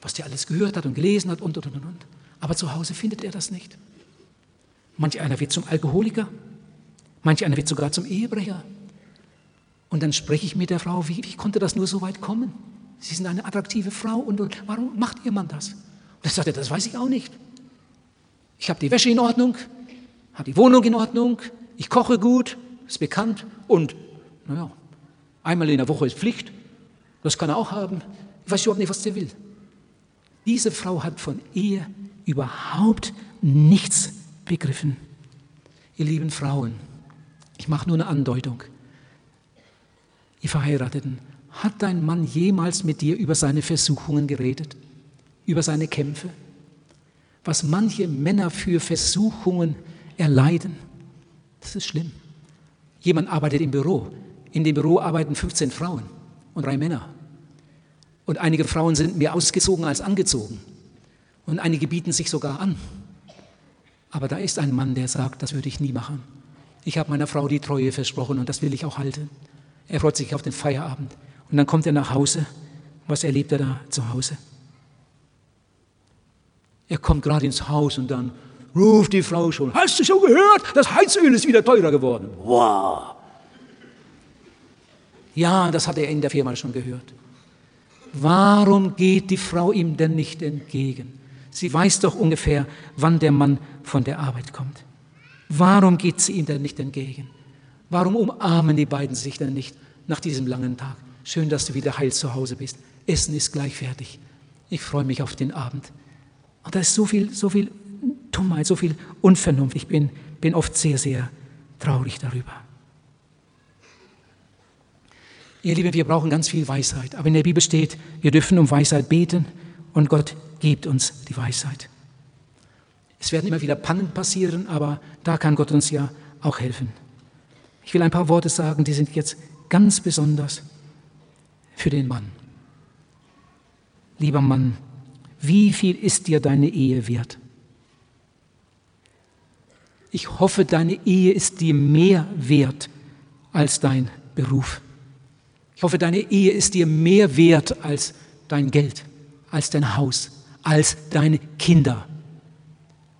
Was der alles gehört hat und gelesen hat und, und, und, und. Aber zu Hause findet er das nicht. Manch einer wird zum Alkoholiker, manch einer wird sogar zum Ehebrecher. Und dann spreche ich mit der Frau, wie, wie konnte das nur so weit kommen? Sie sind eine attraktive Frau und, und warum macht Ihr Mann das? Und dann sagt er, das weiß ich auch nicht. Ich habe die Wäsche in Ordnung, habe die Wohnung in Ordnung, ich koche gut, ist bekannt und, naja, einmal in der Woche ist Pflicht, das kann er auch haben. Ich weiß überhaupt nicht, was der will. Diese Frau hat von Ehe überhaupt nichts begriffen. Ihr lieben Frauen, ich mache nur eine Andeutung ihr Verheirateten, hat dein Mann jemals mit dir über seine Versuchungen geredet, über seine Kämpfe? Was manche Männer für Versuchungen erleiden, das ist schlimm. Jemand arbeitet im Büro. In dem Büro arbeiten 15 Frauen und drei Männer. Und einige Frauen sind mehr ausgezogen als angezogen. Und einige bieten sich sogar an. Aber da ist ein Mann, der sagt, das würde ich nie machen. Ich habe meiner Frau die Treue versprochen und das will ich auch halten. Er freut sich auf den Feierabend. Und dann kommt er nach Hause. Was erlebt er da zu Hause? Er kommt gerade ins Haus und dann ruft die Frau schon, hast du schon gehört? Das Heizöl ist wieder teurer geworden. Wow. Ja, das hat er in der Firma schon gehört. Warum geht die Frau ihm denn nicht entgegen? Sie weiß doch ungefähr, wann der Mann von der Arbeit kommt. Warum geht sie ihm denn nicht entgegen? Warum umarmen die beiden sich denn nicht nach diesem langen Tag? Schön, dass du wieder heil zu Hause bist. Essen ist gleich fertig. Ich freue mich auf den Abend. Und da ist so viel, so viel Dummheit, so viel Unvernunft. Ich bin, bin oft sehr, sehr traurig darüber. Ihr Lieben, wir brauchen ganz viel Weisheit. Aber in der Bibel steht, wir dürfen um Weisheit beten und Gott gibt uns die Weisheit. Es werden immer wieder Pannen passieren, aber da kann Gott uns ja auch helfen. Ich will ein paar Worte sagen, die sind jetzt ganz besonders für den Mann. Lieber Mann, wie viel ist dir deine Ehe wert? Ich hoffe, deine Ehe ist dir mehr wert als dein Beruf. Ich hoffe, deine Ehe ist dir mehr wert als dein Geld, als dein Haus, als deine Kinder,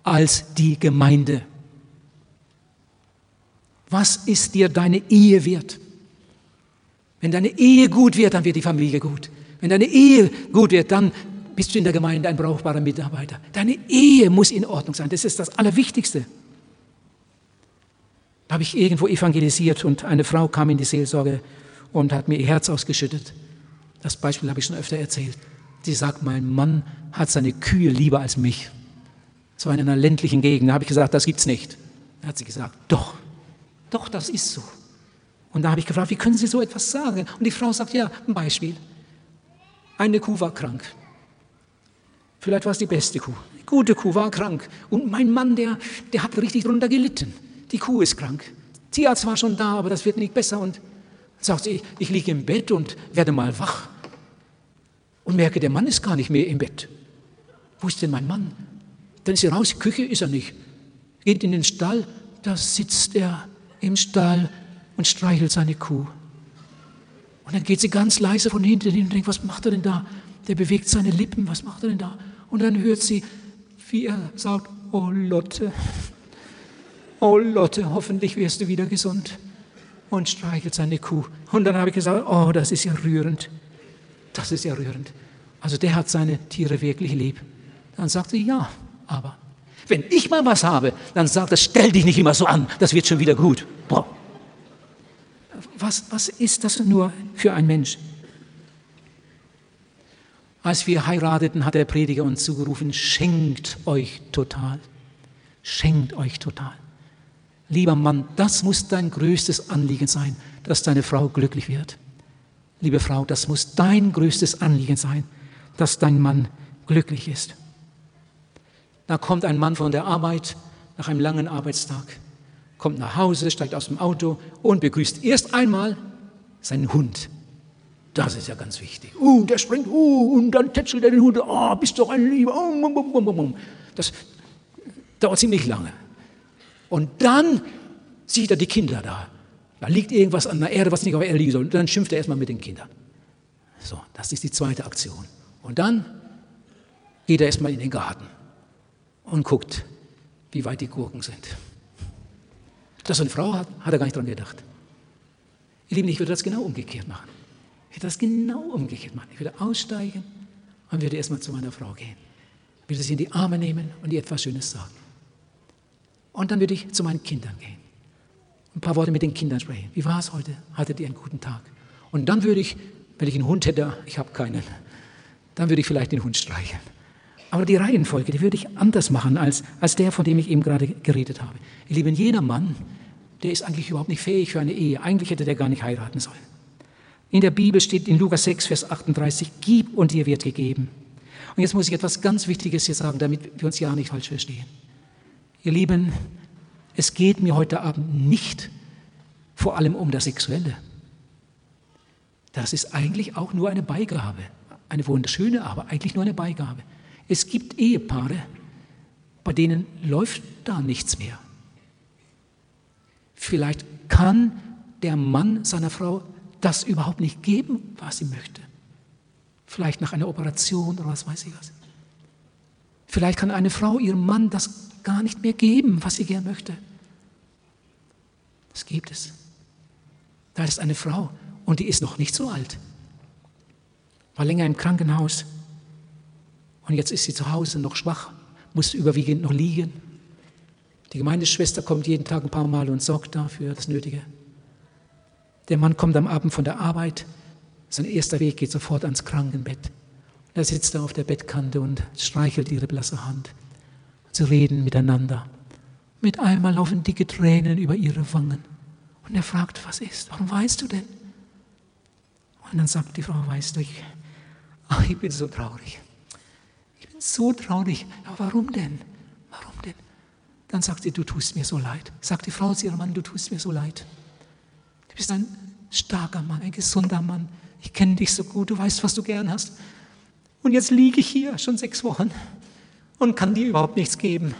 als die Gemeinde. Was ist dir deine Ehe wert? Wenn deine Ehe gut wird, dann wird die Familie gut. Wenn deine Ehe gut wird, dann bist du in der Gemeinde ein brauchbarer Mitarbeiter. Deine Ehe muss in Ordnung sein. Das ist das Allerwichtigste. Da habe ich irgendwo evangelisiert und eine Frau kam in die Seelsorge und hat mir ihr Herz ausgeschüttet. Das Beispiel habe ich schon öfter erzählt. Sie sagt, mein Mann hat seine Kühe lieber als mich. Das war in einer ländlichen Gegend. Da habe ich gesagt, das gibt's nicht. Da hat sie gesagt, doch, doch, das ist so. Und da habe ich gefragt, wie können Sie so etwas sagen? Und die Frau sagt, ja, ein Beispiel. Eine Kuh war krank. Vielleicht war es die beste Kuh. Die gute Kuh war krank. Und mein Mann, der, der hat richtig drunter gelitten. Die Kuh ist krank. Tierarzt war schon da, aber das wird nicht besser. Und sagt sie, ich liege im Bett und werde mal wach. Und merke, der Mann ist gar nicht mehr im Bett. Wo ist denn mein Mann? Dann ist sie raus, Küche ist er nicht. Geht in den Stall, da sitzt er im Stall und streichelt seine Kuh. Und dann geht sie ganz leise von hinten hin und denkt, was macht er denn da? Der bewegt seine Lippen, was macht er denn da? Und dann hört sie, wie er sagt, oh Lotte, oh Lotte, hoffentlich wirst du wieder gesund. Und streichelt seine Kuh. Und dann habe ich gesagt, oh, das ist ja rührend. Das ist ja rührend. Also der hat seine Tiere wirklich lieb. Dann sagt sie, ja, aber wenn ich mal was habe, dann sagt er, stell dich nicht immer so an, das wird schon wieder gut. Boah. Was, was ist das nur für ein Mensch? Als wir heirateten, hat der Prediger uns zugerufen, schenkt euch total. Schenkt euch total. Lieber Mann, das muss dein größtes Anliegen sein, dass deine Frau glücklich wird. Liebe Frau, das muss dein größtes Anliegen sein, dass dein Mann glücklich ist. Da kommt ein Mann von der Arbeit nach einem langen Arbeitstag, kommt nach Hause, steigt aus dem Auto und begrüßt erst einmal seinen Hund. Das ist ja ganz wichtig. Uh, der springt, uh, und dann tätschelt er den Hund. Oh, bist doch ein Lieber. Das dauert ziemlich lange. Und dann sieht er die Kinder da. Da liegt irgendwas an der Erde, was nicht auf der Erde liegen soll. Und dann schimpft er erstmal mit den Kindern. So, das ist die zweite Aktion. Und dann geht er erstmal in den Garten und guckt, wie weit die Gurken sind. Dass eine Frau hat, hat er gar nicht dran gedacht. Ihr Lieben, ich würde das genau umgekehrt machen. Ich würde das genau umgekehrt machen. Ich würde aussteigen und würde erstmal zu meiner Frau gehen. Ich würde sie in die Arme nehmen und ihr etwas Schönes sagen. Und dann würde ich zu meinen Kindern gehen. Ein paar Worte mit den Kindern sprechen. Wie war es heute? Hattet ihr einen guten Tag? Und dann würde ich, wenn ich einen Hund hätte, ich habe keinen, dann würde ich vielleicht den Hund streicheln. Aber die Reihenfolge, die würde ich anders machen als, als der, von dem ich eben gerade geredet habe. Ihr Lieben, jeder Mann, der ist eigentlich überhaupt nicht fähig für eine Ehe. Eigentlich hätte der gar nicht heiraten sollen. In der Bibel steht in Lukas 6, Vers 38, gib und dir wird gegeben. Und jetzt muss ich etwas ganz Wichtiges hier sagen, damit wir uns ja nicht falsch verstehen. Ihr Lieben, es geht mir heute Abend nicht vor allem um das Sexuelle. Das ist eigentlich auch nur eine Beigabe. Eine wunderschöne, aber eigentlich nur eine Beigabe. Es gibt Ehepaare, bei denen läuft da nichts mehr. Vielleicht kann der Mann seiner Frau das überhaupt nicht geben, was sie möchte. Vielleicht nach einer Operation oder was weiß ich was. Vielleicht kann eine Frau ihrem Mann das gar nicht mehr geben, was sie gern möchte. Das gibt es. Da ist eine Frau und die ist noch nicht so alt. War länger im Krankenhaus und jetzt ist sie zu Hause noch schwach, muss überwiegend noch liegen. Die Gemeindeschwester kommt jeden Tag ein paar Mal und sorgt dafür das Nötige. Der Mann kommt am Abend von der Arbeit, sein erster Weg geht sofort ans Krankenbett. Er sitzt da auf der Bettkante und streichelt ihre blasse Hand. Sie reden miteinander. Mit einmal laufen dicke Tränen über ihre Wangen. Und er fragt, was ist? Warum weißt du denn? Und dann sagt die Frau, weißt du, ich, ach, ich bin so traurig so traurig. Aber warum denn? Warum denn? Dann sagt sie, du tust mir so leid. Sagt die Frau zu ihrem Mann, du tust mir so leid. Du bist ein starker Mann, ein gesunder Mann. Ich kenne dich so gut, du weißt, was du gern hast. Und jetzt liege ich hier schon sechs Wochen und kann dir überhaupt nichts geben.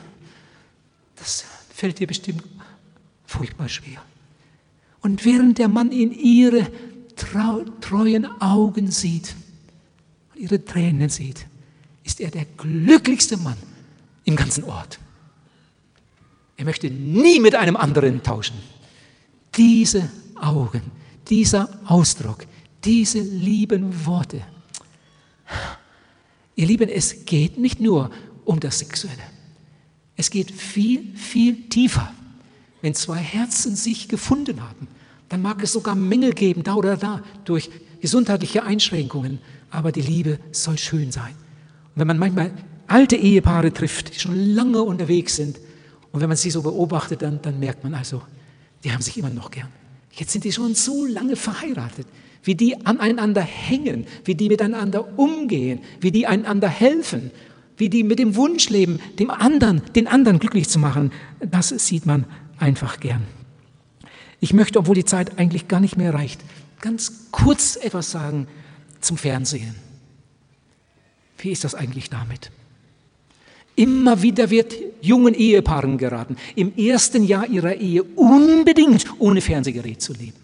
Das fällt dir bestimmt furchtbar schwer. Und während der Mann in ihre treuen Augen sieht und ihre Tränen sieht, ist er der glücklichste Mann im ganzen Ort. Er möchte nie mit einem anderen tauschen. Diese Augen, dieser Ausdruck, diese lieben Worte. Ihr Lieben, es geht nicht nur um das Sexuelle. Es geht viel, viel tiefer. Wenn zwei Herzen sich gefunden haben, dann mag es sogar Mängel geben, da oder da, durch gesundheitliche Einschränkungen. Aber die Liebe soll schön sein. Und wenn man manchmal alte Ehepaare trifft, die schon lange unterwegs sind, und wenn man sie so beobachtet, dann, dann merkt man also, die haben sich immer noch gern. Jetzt sind die schon so lange verheiratet, wie die aneinander hängen, wie die miteinander umgehen, wie die einander helfen, wie die mit dem Wunsch leben, dem anderen, den anderen glücklich zu machen. Das sieht man einfach gern. Ich möchte, obwohl die Zeit eigentlich gar nicht mehr reicht, ganz kurz etwas sagen zum Fernsehen. Wie ist das eigentlich damit? Immer wieder wird jungen Ehepaaren geraten, im ersten Jahr ihrer Ehe unbedingt ohne Fernsehgerät zu leben.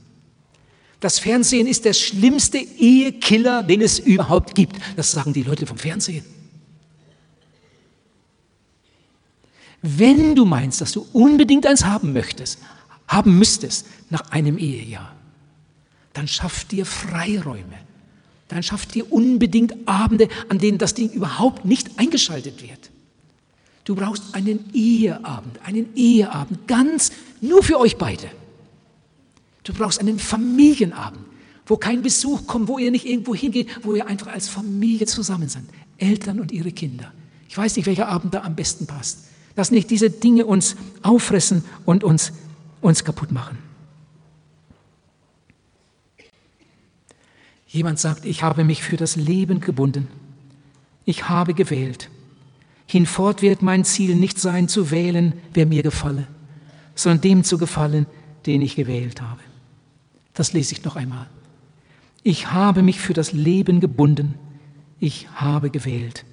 Das Fernsehen ist der schlimmste Ehekiller, den es überhaupt gibt. Das sagen die Leute vom Fernsehen. Wenn du meinst, dass du unbedingt eins haben möchtest, haben müsstest nach einem Ehejahr, dann schaff dir Freiräume. Dann schaff dir unbedingt Abende, an denen das Ding überhaupt nicht eingeschaltet wird. Du brauchst einen Eheabend, einen Eheabend, ganz nur für euch beide. Du brauchst einen Familienabend, wo kein Besuch kommt, wo ihr nicht irgendwo hingeht, wo ihr einfach als Familie zusammen seid. Eltern und ihre Kinder. Ich weiß nicht, welcher Abend da am besten passt. Dass nicht diese Dinge uns auffressen und uns, uns kaputt machen. Jemand sagt, ich habe mich für das Leben gebunden. Ich habe gewählt. Hinfort wird mein Ziel nicht sein, zu wählen, wer mir gefalle, sondern dem zu gefallen, den ich gewählt habe. Das lese ich noch einmal. Ich habe mich für das Leben gebunden. Ich habe gewählt.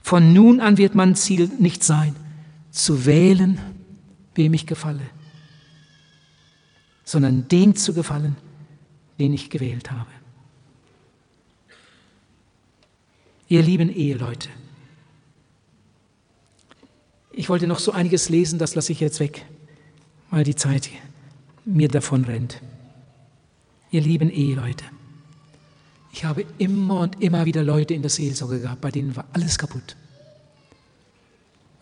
Von nun an wird mein Ziel nicht sein, zu wählen, wem ich gefalle, sondern dem zu gefallen, den ich gewählt habe. Ihr lieben Eheleute, ich wollte noch so einiges lesen, das lasse ich jetzt weg, weil die Zeit mir davon rennt. Ihr lieben Eheleute, ich habe immer und immer wieder Leute in der Seelsorge gehabt, bei denen war alles kaputt.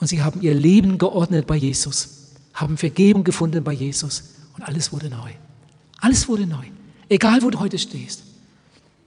Und sie haben ihr Leben geordnet bei Jesus, haben Vergebung gefunden bei Jesus und alles wurde neu. Alles wurde neu. Egal, wo du heute stehst.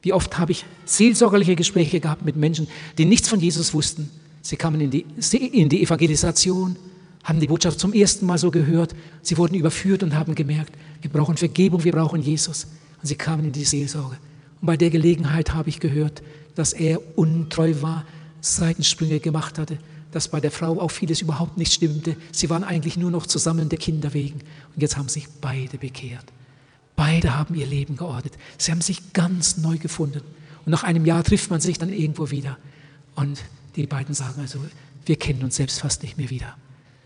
Wie oft habe ich seelsorgerliche Gespräche gehabt mit Menschen, die nichts von Jesus wussten Sie kamen in die, in die Evangelisation, haben die Botschaft zum ersten Mal so gehört. Sie wurden überführt und haben gemerkt, wir brauchen Vergebung, wir brauchen Jesus. Und sie kamen in die Seelsorge. Und bei der Gelegenheit habe ich gehört, dass er untreu war, Seitensprünge gemacht hatte, dass bei der Frau auch vieles überhaupt nicht stimmte. Sie waren eigentlich nur noch zusammen der Kinder wegen. Und jetzt haben sich beide bekehrt. Beide haben ihr Leben geordnet. Sie haben sich ganz neu gefunden. Und nach einem Jahr trifft man sich dann irgendwo wieder. Und die beiden sagen also, wir kennen uns selbst fast nicht mehr wieder.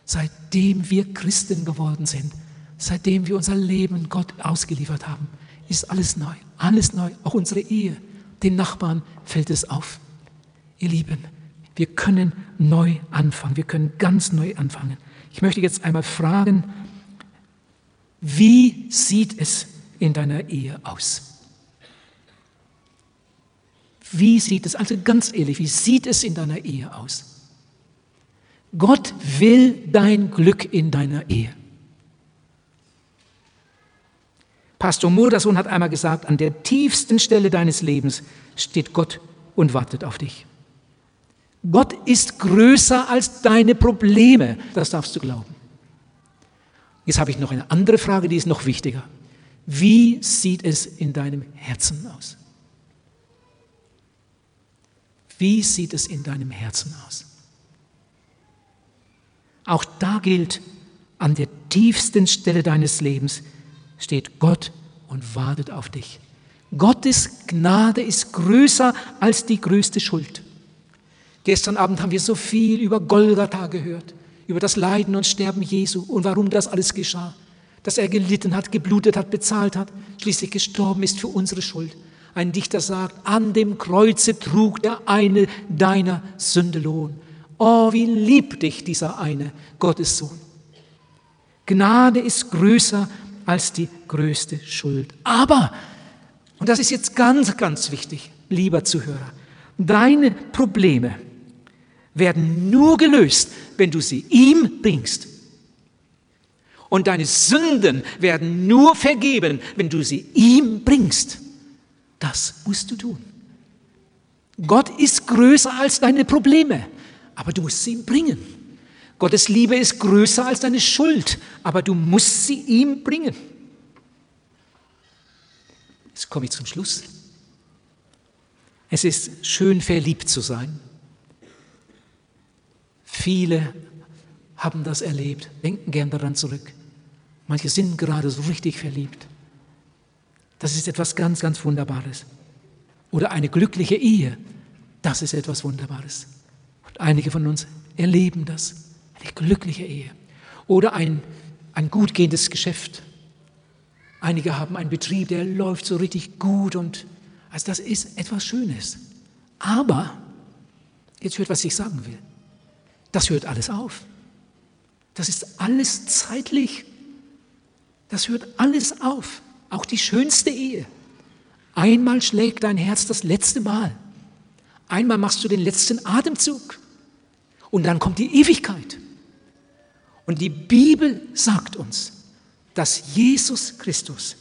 Seitdem wir Christen geworden sind, seitdem wir unser Leben Gott ausgeliefert haben, ist alles neu, alles neu, auch unsere Ehe. Den Nachbarn fällt es auf. Ihr Lieben, wir können neu anfangen, wir können ganz neu anfangen. Ich möchte jetzt einmal fragen, wie sieht es in deiner Ehe aus? Wie sieht es, also ganz ehrlich, wie sieht es in deiner Ehe aus? Gott will dein Glück in deiner Ehe. Pastor Murdersohn hat einmal gesagt, an der tiefsten Stelle deines Lebens steht Gott und wartet auf dich. Gott ist größer als deine Probleme, das darfst du glauben. Jetzt habe ich noch eine andere Frage, die ist noch wichtiger. Wie sieht es in deinem Herzen aus? Wie sieht es in deinem Herzen aus? Auch da gilt, an der tiefsten Stelle deines Lebens steht Gott und wartet auf dich. Gottes Gnade ist größer als die größte Schuld. Gestern Abend haben wir so viel über Golgatha gehört, über das Leiden und Sterben Jesu und warum das alles geschah. Dass er gelitten hat, geblutet hat, bezahlt hat, schließlich gestorben ist für unsere Schuld. Ein Dichter sagt, an dem Kreuze trug der eine deiner Sünde Lohn. Oh, wie liebt dich dieser eine Gottes Sohn. Gnade ist größer als die größte Schuld. Aber, und das ist jetzt ganz, ganz wichtig, lieber Zuhörer, Deine Probleme werden nur gelöst, wenn du sie ihm bringst. Und deine Sünden werden nur vergeben, wenn du sie ihm bringst. Das musst du tun. Gott ist größer als deine Probleme, aber du musst sie ihm bringen. Gottes Liebe ist größer als deine Schuld, aber du musst sie ihm bringen. Jetzt komme ich zum Schluss. Es ist schön, verliebt zu sein. Viele haben das erlebt, denken gern daran zurück. Manche sind gerade so richtig verliebt. Das ist etwas ganz, ganz Wunderbares. Oder eine glückliche Ehe, das ist etwas Wunderbares. Und einige von uns erleben das, eine glückliche Ehe. Oder ein, ein gut gehendes Geschäft. Einige haben einen Betrieb, der läuft so richtig gut und also das ist etwas Schönes. Aber, jetzt hört, was ich sagen will. Das hört alles auf. Das ist alles zeitlich. Das hört alles auf. Auch die schönste Ehe. Einmal schlägt dein Herz das letzte Mal. Einmal machst du den letzten Atemzug. Und dann kommt die Ewigkeit. Und die Bibel sagt uns, dass Jesus Christus,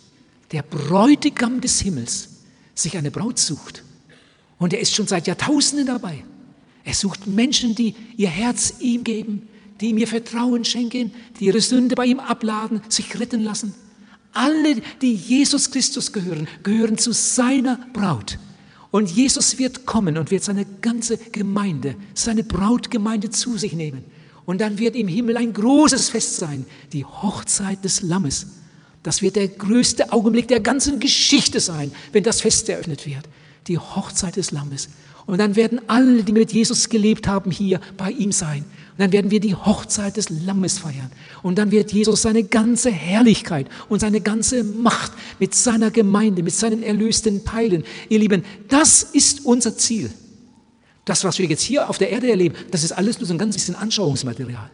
der Bräutigam des Himmels, sich eine Braut sucht. Und er ist schon seit Jahrtausenden dabei. Er sucht Menschen, die ihr Herz ihm geben, die ihm ihr Vertrauen schenken, die ihre Sünde bei ihm abladen, sich retten lassen. Alle, die Jesus Christus gehören, gehören zu seiner Braut. Und Jesus wird kommen und wird seine ganze Gemeinde, seine Brautgemeinde zu sich nehmen. Und dann wird im Himmel ein großes Fest sein, die Hochzeit des Lammes. Das wird der größte Augenblick der ganzen Geschichte sein, wenn das Fest eröffnet wird. Die Hochzeit des Lammes. Und dann werden alle, die mit Jesus gelebt haben, hier bei ihm sein. Und dann werden wir die Hochzeit des Lammes feiern. Und dann wird Jesus seine ganze Herrlichkeit und seine ganze Macht mit seiner Gemeinde, mit seinen erlösten Teilen. Ihr Lieben, das ist unser Ziel. Das, was wir jetzt hier auf der Erde erleben, das ist alles nur so ein ganz bisschen Anschauungsmaterial.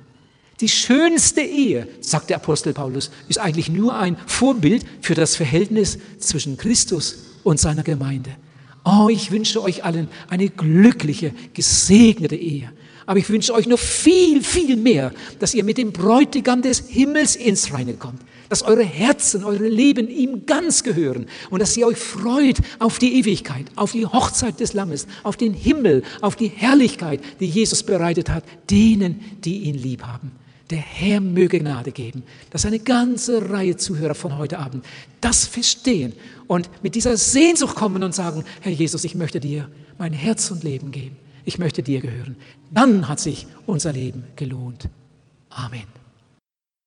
Die schönste Ehe, sagt der Apostel Paulus, ist eigentlich nur ein Vorbild für das Verhältnis zwischen Christus und seiner Gemeinde. Oh, ich wünsche euch allen eine glückliche, gesegnete Ehe. Aber ich wünsche euch noch viel, viel mehr, dass ihr mit dem Bräutigam des Himmels ins Reine kommt. Dass eure Herzen, eure Leben ihm ganz gehören und dass ihr euch freut auf die Ewigkeit, auf die Hochzeit des Lammes, auf den Himmel, auf die Herrlichkeit, die Jesus bereitet hat, denen, die ihn lieb haben. Der Herr möge Gnade geben, dass eine ganze Reihe Zuhörer von heute Abend das verstehen und mit dieser Sehnsucht kommen und sagen, Herr Jesus, ich möchte dir mein Herz und Leben geben. Ich möchte dir gehören. Dann hat sich unser Leben gelohnt. Amen.